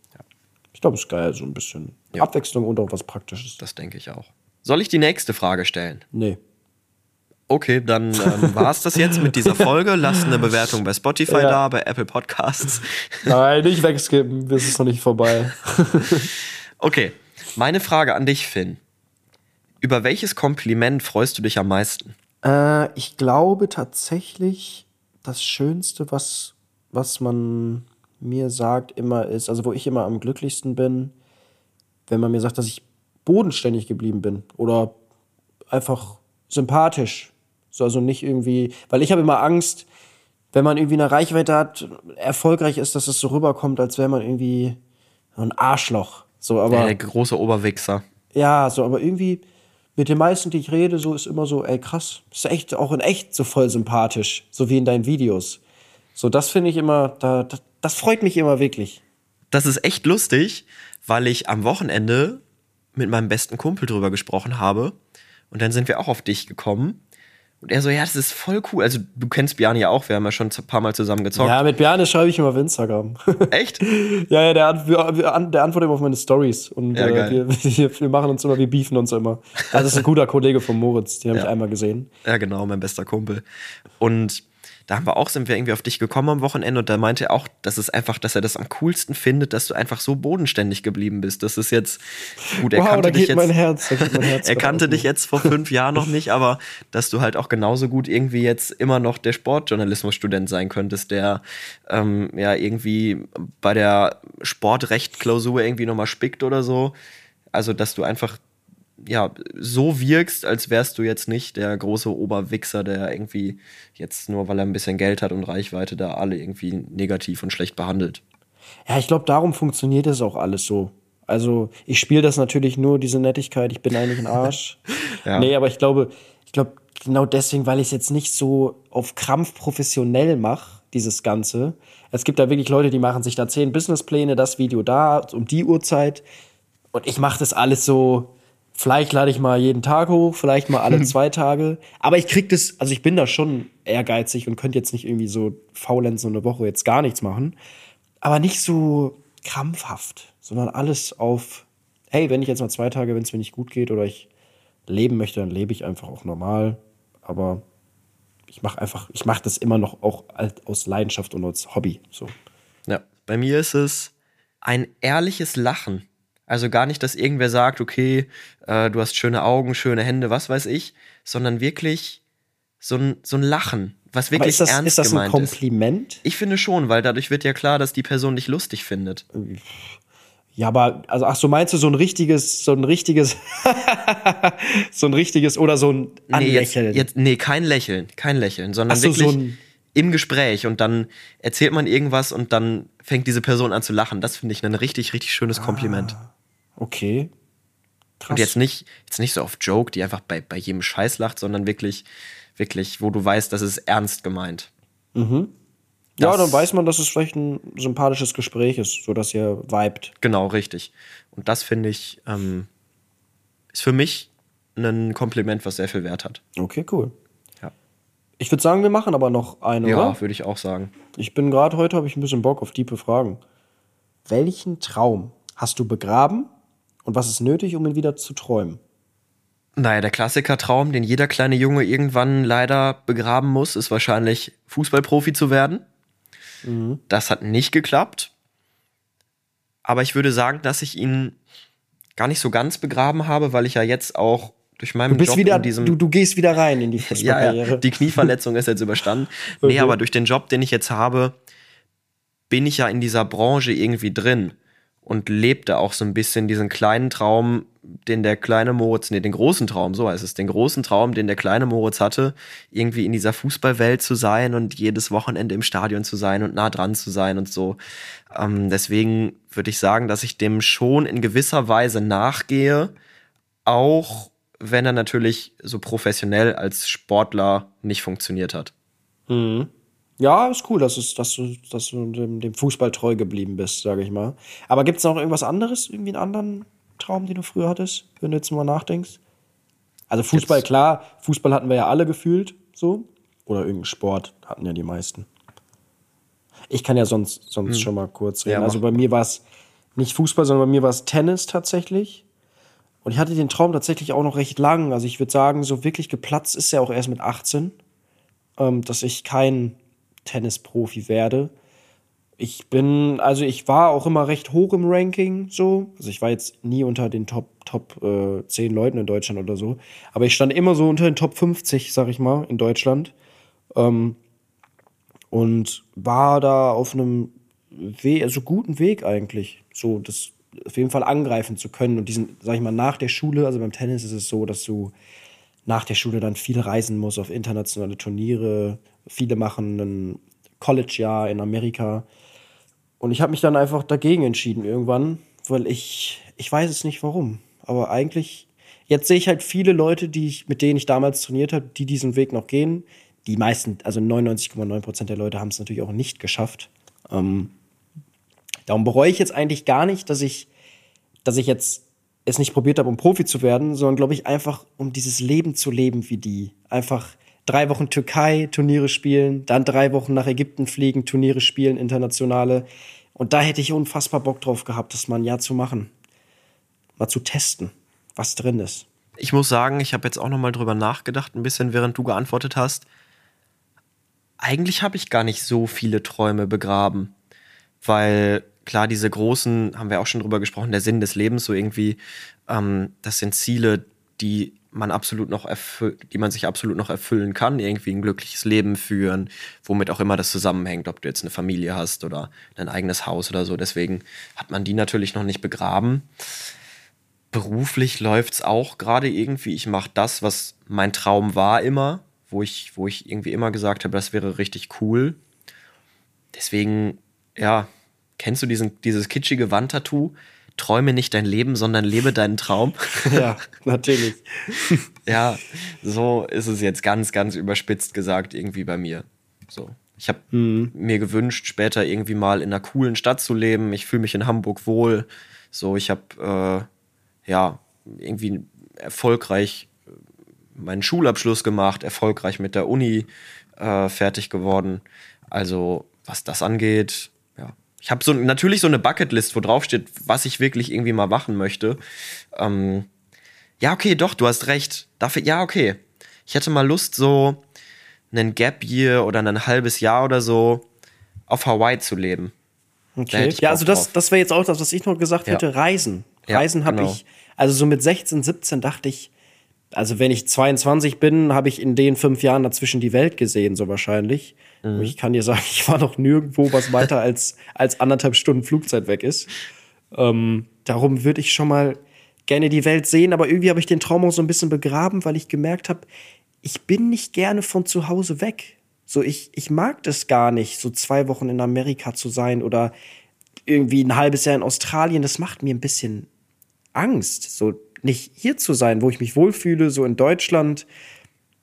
Ich glaube, es ist geil, so ein bisschen Ja. Abwechslung und auch was Praktisches. Das denke ich auch. Soll ich die nächste Frage stellen? Nee. Okay, dann ähm, war es das jetzt mit dieser Folge. Lasst eine Bewertung bei Spotify Ja. da, bei Apple Podcasts. Nein, nicht wegskippen, bis es noch nicht vorbei. Okay, meine Frage an dich, Finn. Über welches Kompliment freust du dich am meisten? Äh, ich glaube tatsächlich, das Schönste, was, was man mir sagt, immer ist, also wo ich immer am glücklichsten bin, wenn man mir sagt, dass ich bodenständig geblieben bin oder einfach sympathisch. So, also nicht irgendwie, weil ich habe immer Angst, wenn man irgendwie eine Reichweite hat, erfolgreich ist, dass es so rüberkommt, als wäre man irgendwie ein Arschloch. So, aber. der große Oberwichser. Ja, so, aber irgendwie mit den meisten, die ich rede, so ist immer so, ey, krass, ist echt, auch in echt so voll sympathisch, so wie in deinen Videos. So, das finde ich immer, da, das, das freut mich immer wirklich. Das ist echt lustig, weil ich am Wochenende mit meinem besten Kumpel drüber gesprochen habe. Und dann sind wir auch auf dich gekommen. Und er so, ja, das ist voll cool. Also, du kennst Bjani ja auch, wir haben ja schon ein paar Mal zusammen gezockt. Ja, mit Bjarne schreibe ich immer auf Instagram. Echt? ja, ja, der, an- der antwortet immer auf meine Stories. Und Ja, äh, wir, wir, wir machen uns immer, wir beefen uns immer. Das ist ein guter Kollege von Moritz, den habe Ja. ich einmal gesehen. Ja, genau, mein bester Kumpel. Und da haben wir auch, sind wir irgendwie auf dich gekommen am Wochenende und da meinte er auch, dass es einfach, dass er das am coolsten findet, dass du einfach so bodenständig geblieben bist. Das ist jetzt gut, er wow, kannte da dich geht mein jetzt. Herz. Mein Herz Er kannte dich jetzt vor fünf Jahren noch nicht, aber dass du halt auch genauso gut irgendwie jetzt immer noch der Sportjournalismusstudent sein könntest, der ähm, ja irgendwie bei der Sportrecht-Klausur irgendwie nochmal spickt oder so. Also, dass du einfach ja so wirkst, als wärst du jetzt nicht der große Oberwichser, der irgendwie jetzt nur, weil er ein bisschen Geld hat und Reichweite, da alle irgendwie negativ und schlecht behandelt. Ja, ich glaube, darum funktioniert das auch alles so. Also, ich spiele das natürlich nur, diese Nettigkeit, ich bin eigentlich ein Arsch. Ja. Nee, aber ich glaube, ich glaube, genau deswegen, weil ich es jetzt nicht so auf Krampf professionell mache, dieses Ganze. Es gibt da wirklich Leute, die machen sich da zehn Businesspläne, das Video da, um die Uhrzeit. Und ich mache das alles so, vielleicht lade ich mal jeden Tag hoch, vielleicht mal alle zwei Tage. Aber ich krieg das, also ich bin da schon ehrgeizig und könnte jetzt nicht irgendwie so faulenzen und eine Woche jetzt gar nichts machen. Aber nicht so krampfhaft, sondern alles auf, hey, wenn ich jetzt mal zwei Tage, wenn es mir nicht gut geht oder ich leben möchte, dann lebe ich einfach auch normal. Aber ich mache einfach, ich mache das immer noch auch aus Leidenschaft und als Hobby. So. Ja, bei mir ist es ein ehrliches Lachen. Also gar nicht, dass irgendwer sagt, okay, äh, du hast schöne Augen, schöne Hände, was weiß ich, sondern wirklich so ein, so ein Lachen, was wirklich ist das, ernst ist das ein gemeint ist. Kompliment? Ich finde schon, weil dadurch wird ja klar, dass die Person dich lustig findet. Ja, aber, also, ach so, meinst du so ein richtiges, so ein richtiges, so ein richtiges oder so ein Nee, jetzt, Anlächeln? jetzt, nee, kein Lächeln, kein Lächeln, sondern so, wirklich so ein- im Gespräch und dann erzählt man irgendwas und dann fängt diese Person an zu lachen. Das finde ich ein richtig, richtig schönes Kompliment. Okay. Krass. Und jetzt nicht, jetzt nicht so auf Joke, die einfach bei, bei jedem Scheiß lacht, sondern wirklich, wirklich, wo du weißt, das ist ernst gemeint. ja, das- dann weiß man, dass es vielleicht ein sympathisches Gespräch ist, so dass ihr vibet. Genau, richtig. Und das finde ich, ähm, ist für mich ein Kompliment, was sehr viel Wert hat. Okay, cool. Ja, Ich würde sagen, wir machen aber noch eine, ja oder? würde ich auch sagen. Ich bin gerade heute, habe ich ein bisschen Bock auf tiefe Fragen. Welchen Traum hast du begraben und was ist nötig, um ihn wieder zu träumen? Naja, der Klassiker-Traum, den jeder kleine Junge irgendwann leider begraben muss, ist wahrscheinlich Fußballprofi zu werden. Das hat nicht geklappt. Aber ich würde sagen, dass ich ihn gar nicht so ganz begraben habe, weil ich ja jetzt auch durch meinen Du bist Job wieder, in diesem du, du gehst wieder rein in die ja, Fußballkarriere. ja, die Knieverletzung ist jetzt überstanden. Nee, Okay. aber durch den Job, den ich jetzt habe, bin ich ja in dieser Branche irgendwie drin und lebte auch so ein bisschen diesen kleinen Traum, den der kleine Moritz, nee, den großen Traum, so heißt es, den großen Traum, den der kleine Moritz hatte, irgendwie in dieser Fußballwelt zu sein und jedes Wochenende im Stadion zu sein und nah dran zu sein und so. Ähm, deswegen würde ich sagen, dass ich dem schon in gewisser Weise nachgehe, auch wenn er natürlich so professionell als Sportler nicht funktioniert hat. Ja, ist cool, dass, es, dass du, dass du dem, dem Fußball treu geblieben bist, sage ich mal. Aber gibt es noch irgendwas anderes, irgendwie einen anderen Traum, den du früher hattest, wenn du jetzt mal nachdenkst? Also Fußball, Jetzt- klar, Fußball hatten wir ja alle gefühlt, so. Oder irgendein Sport hatten ja die meisten. Ich kann ja sonst, sonst schon mal kurz reden. Hm. Ja, also bei mir war es nicht Fußball, sondern bei mir war es Tennis tatsächlich. Und ich hatte den Traum tatsächlich auch noch recht lang. Also ich würde sagen, so wirklich geplatzt ist er auch erst mit 18 ähm, dass ich kein Tennisprofi werde. Ich bin, also ich war auch immer recht hoch im Ranking, so. Also ich war jetzt nie unter den Top, Top äh, 10 Leuten in Deutschland oder so. Aber ich stand immer so unter den Top 50, sag ich mal, in Deutschland. Ähm, und war da auf einem We also guten Weg eigentlich. So, das auf jeden Fall angreifen zu können. Und diesen, sag ich mal, nach der Schule, also beim Tennis ist es so, dass du nach der Schule dann viel reisen muss auf internationale Turniere. Viele machen ein College-Jahr in Amerika. Und ich habe mich dann einfach dagegen entschieden irgendwann, weil ich, ich weiß es nicht warum. Aber eigentlich, jetzt sehe ich halt viele Leute, die ich, mit denen ich damals trainiert habe, die diesen Weg noch gehen. Die meisten, also 99,9 Prozent der Leute haben es natürlich auch nicht geschafft. Ähm, darum bereue ich jetzt eigentlich gar nicht, dass ich, dass ich jetzt es nicht probiert habe, um Profi zu werden, sondern glaube ich einfach, um dieses Leben zu leben wie die. Einfach drei Wochen Türkei, Turniere spielen, dann drei Wochen nach Ägypten fliegen, Turniere spielen, internationale. Und da hätte ich unfassbar Bock drauf gehabt, das mal ein Jahr zu machen. Mal zu testen, was drin ist. Ich muss sagen, ich habe jetzt auch noch mal drüber nachgedacht, ein bisschen, während du geantwortet hast. eigentlich habe ich gar nicht so viele Träume begraben, weil klar, diese großen, haben wir auch schon drüber gesprochen, der Sinn des Lebens, so irgendwie, ähm, das sind Ziele, die man absolut noch die man sich absolut noch erfüllen kann, irgendwie ein glückliches Leben führen, womit auch immer das zusammenhängt, ob du jetzt eine Familie hast oder ein eigenes Haus oder so. Deswegen hat man die natürlich noch nicht begraben. Beruflich läuft es auch gerade irgendwie. Ich mache das, was mein Traum war immer, wo ich, wo ich irgendwie immer gesagt habe, das wäre richtig cool. Deswegen, ja, kennst du diesen, dieses kitschige Wandtattoo? träume nicht dein Leben, sondern lebe deinen Traum. Ja, natürlich. ja, so ist es jetzt ganz, ganz überspitzt gesagt irgendwie bei mir. So. Ich habe mhm. mir gewünscht, später irgendwie mal in einer coolen Stadt zu leben. Ich fühle mich in Hamburg wohl. So, ich habe äh, ja irgendwie erfolgreich äh, meinen Schulabschluss gemacht, erfolgreich mit der Uni äh, fertig geworden. Also was das angeht, ich habe so natürlich so eine Bucketlist, wo drauf steht, was ich wirklich irgendwie mal machen möchte. Ähm, ja, okay, doch, du hast recht. Dafür, ja, okay. Ich hätte mal Lust, so einen Gap Year oder ein halbes Jahr oder so auf Hawaii zu leben. Okay. Ja, also das, das wäre jetzt auch das, was ich noch gesagt ja. hätte. Reisen. Reisen ja, habe genau. ich, also so mit 16, 17 dachte ich, also wenn ich 22 bin, habe ich in den fünf Jahren dazwischen die Welt gesehen, so wahrscheinlich. Mhm. Ich kann dir sagen, ich war noch nirgendwo, was weiter als, als anderthalb Stunden Flugzeit weg ist. Ähm, darum würde ich schon mal gerne die Welt sehen, aber irgendwie habe ich den Traum auch so ein bisschen begraben, weil ich gemerkt habe, ich bin nicht gerne von zu Hause weg. So, ich, ich mag das gar nicht, so zwei Wochen in Amerika zu sein oder irgendwie ein halbes Jahr in Australien. Das macht mir ein bisschen Angst, so nicht hier zu sein, wo ich mich wohlfühle, so in Deutschland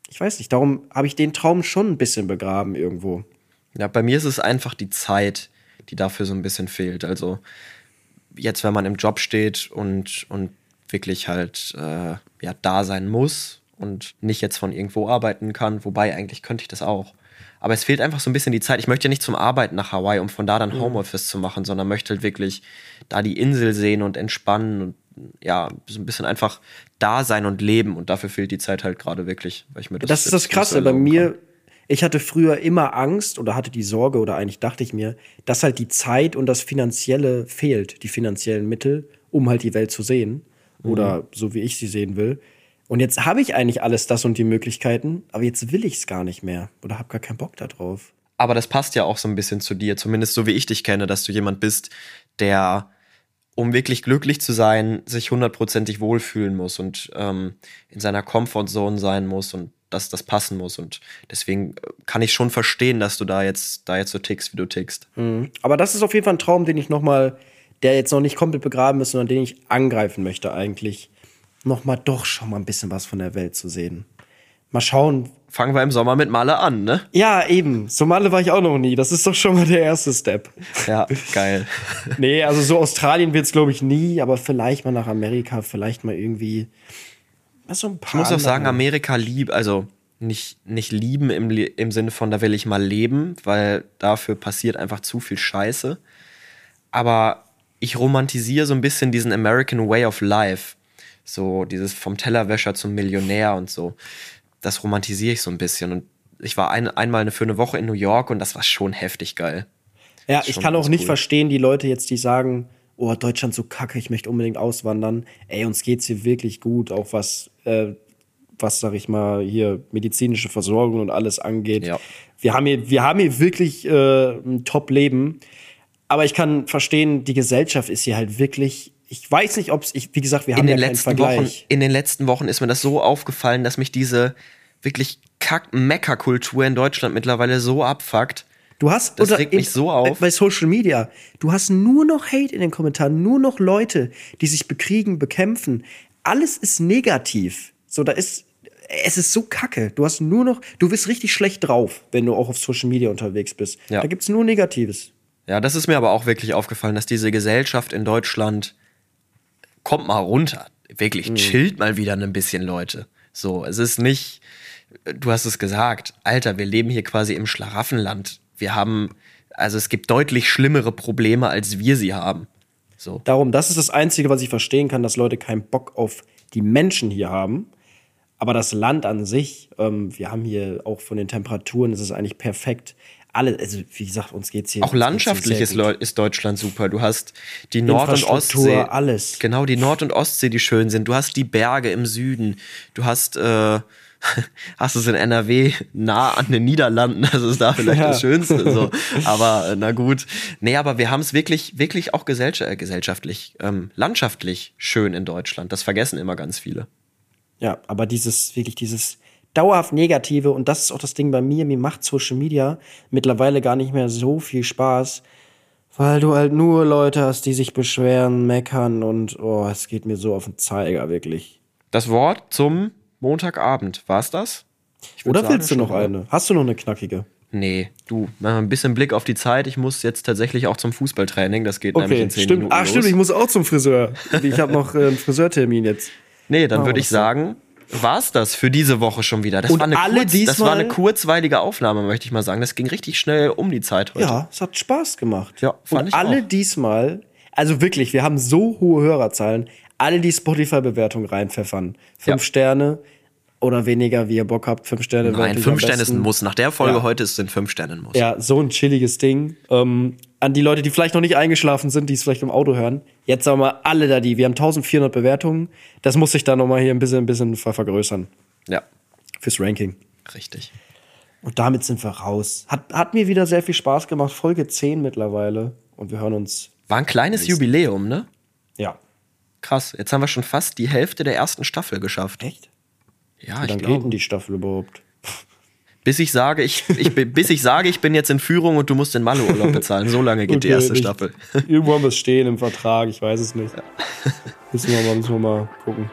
ich weiß nicht, darum habe ich den Traum schon ein bisschen begraben irgendwo. Ja, bei mir ist es einfach die Zeit, die dafür so ein bisschen fehlt. Also jetzt, wenn man im Job steht und, und wirklich halt äh, ja, da sein muss und nicht jetzt von irgendwo arbeiten kann, wobei eigentlich könnte ich das auch. Aber es fehlt einfach so ein bisschen die Zeit. Ich möchte ja nicht zum Arbeiten nach Hawaii, um von da dann mhm. Homeoffice mhm. zu machen, sondern möchte halt wirklich da die Insel sehen und entspannen und ja, so ein bisschen einfach da sein und leben. Und dafür fehlt die Zeit halt gerade wirklich, weil ich mir das. Das ist das Krasse. Bei mir, kann. ich hatte früher immer Angst oder hatte die Sorge oder eigentlich dachte ich mir, dass halt die Zeit und das Finanzielle fehlt, die finanziellen Mittel, um halt die Welt zu sehen. Mhm. Oder so wie ich sie sehen will. Und jetzt habe ich eigentlich alles das und die Möglichkeiten, aber jetzt will ich es gar nicht mehr oder habe gar keinen Bock darauf. Aber das passt ja auch so ein bisschen zu dir, zumindest so wie ich dich kenne, dass du jemand bist, der um wirklich glücklich zu sein, sich hundertprozentig wohlfühlen muss und ähm, in seiner Comfortzone sein muss und dass das passen muss. Und deswegen äh, kann ich schon verstehen, dass du da jetzt, da jetzt so tickst, wie du tickst. Mhm. Aber das ist auf jeden Fall ein Traum, den ich noch mal, der jetzt noch nicht komplett begraben ist, sondern den ich angreifen möchte eigentlich. Noch mal doch schon mal ein bisschen was von der Welt zu sehen. Mal schauen, fangen wir im Sommer mit Malle an, ne? Ja, eben. So Malle war ich auch noch nie. Das ist doch schon mal der erste Step. Ja, geil. nee, also so Australien wird's glaube ich nie, aber vielleicht mal nach Amerika, vielleicht mal irgendwie. So ein paar ich muss auch sagen, Amerika lieb, also nicht, nicht lieben im, im Sinne von, da will ich mal leben, weil dafür passiert einfach zu viel Scheiße. Aber ich romantisiere so ein bisschen diesen American Way of Life. So dieses vom Tellerwäscher zum Millionär und so das romantisiere ich so ein bisschen. Und ich war ein, einmal für eine Woche in New York und das war schon heftig geil. Ja, ich kann auch nicht cool. verstehen, die Leute jetzt, die sagen, oh, Deutschland so kacke, ich möchte unbedingt auswandern. Ey, uns geht's hier wirklich gut, auch was, äh, was sag ich mal, hier medizinische Versorgung und alles angeht. Ja. Wir haben hier, wir haben hier wirklich äh, ein Top-Leben. Aber ich kann verstehen, die Gesellschaft ist hier halt wirklich ich weiß nicht, ob es, wie gesagt, wir haben in den ja letzten Vergleich. Wochen, in den letzten Wochen ist mir das so aufgefallen, dass mich diese wirklich Kack-Mecker-Kultur in Deutschland mittlerweile so abfuckt. Du hast, das regt mich so auf. Bei Social Media, du hast nur noch Hate in den Kommentaren, nur noch Leute, die sich bekriegen, bekämpfen. Alles ist negativ. So, da ist, es ist so kacke. Du hast nur noch, du bist richtig schlecht drauf, wenn du auch auf Social Media unterwegs bist. Ja. Da gibt's nur Negatives. Ja, das ist mir aber auch wirklich aufgefallen, dass diese Gesellschaft in Deutschland kommt mal runter. Wirklich, mhm. chillt mal wieder ein bisschen, Leute. So, es ist nicht, du hast es gesagt, Alter, wir leben hier quasi im Schlaraffenland. Wir haben, also es gibt deutlich schlimmere Probleme, als wir sie haben. So. Darum, das ist das Einzige, was ich verstehen kann, dass Leute keinen Bock auf die Menschen hier haben. Aber das Land an sich, ähm, wir haben hier auch von den Temperaturen, es ist eigentlich perfekt. Alle, also wie gesagt, uns geht's hier. Auch landschaftlich ist, ist Deutschland super. Du hast die Nord- und Ostsee. alles. Genau, die Nord- und Ostsee, die schön sind. Du hast die Berge im Süden. Du hast, äh, hast es in NRW nah an den Niederlanden. Das ist da vielleicht Ja. das Schönste. So. Aber äh, na gut. Nee, aber wir haben es wirklich, wirklich auch äh, gesellschaftlich, ähm, landschaftlich schön in Deutschland. Das vergessen immer ganz viele. Ja, aber dieses, wirklich dieses dauerhaft Negative, und das ist auch das Ding bei mir, mir macht Social Media mittlerweile gar nicht mehr so viel Spaß, weil du halt nur Leute hast, die sich beschweren, meckern und, oh, es geht mir so auf den Zeiger, wirklich. Das Wort zum Montagabend, war's das? Ich würd Oder sagen, willst du noch eine? Hast du noch eine knackige? Nee, du, mal ein bisschen Blick auf die Zeit. Ich muss jetzt tatsächlich auch zum Fußballtraining. Das geht nämlich Okay, in 10 stimmt. Minuten Ach, los. stimmt, ich muss auch zum Friseur. Ich habe noch äh, einen Friseurtermin jetzt. Nee, dann Machen würde ich das sagen, war's das für diese Woche schon wieder. Das, Und war eine, alle kurz, das war eine diesmal- kurzweilige Aufnahme, möchte ich mal sagen. Das ging richtig schnell um die Zeit heute. Ja, es hat Spaß gemacht. Ja, fand und ich alle auch. diesmal, also wirklich, wir haben so hohe Hörerzahlen, alle die Spotify-Bewertung reinpfeffern. Fünf Ja. Sterne oder weniger, wie ihr Bock habt. Fünf Sterne. Nein, fünf Sterne ist ein Muss. Nach der Folge Ja. heute ist es ein fünf Sterne ein Muss. Ja, so ein chilliges Ding. Ähm, an die Leute, die vielleicht noch nicht eingeschlafen sind, die es vielleicht im Auto hören. Jetzt sagen wir alle da die. Wir haben 1400 Bewertungen. Das muss sich dann noch mal hier ein bisschen, ein bisschen ver- vergrößern ja, fürs Ranking. richtig. Und damit sind wir raus. Hat, hat mir wieder sehr viel Spaß gemacht. Folge 10 mittlerweile. Und wir hören uns. War ein kleines Jubiläum, ne? Krass. Jetzt haben wir schon fast die Hälfte der ersten Staffel geschafft. Echt? Ja, Wie ich lange geht glaube. denn die Staffel überhaupt? Bis ich sage, ich, ich, bin- bis ich sage, ich bin jetzt in Führung und du musst den Malle-Urlaub bezahlen. So lange geht die Okay, erste nicht- Staffel. Irgendwo haben wir es stehen im Vertrag, ich weiß es nicht. Müssen wir mal, müssen wir mal gucken.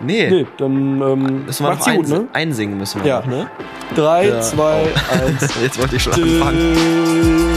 Nee, Nee, dann ähm, müssen wir noch macht's gut, ne? einsingen müssen wir Ja. noch, ne? Drei, Ja. zwei, eins. Jetzt wollte ich schon anfangen.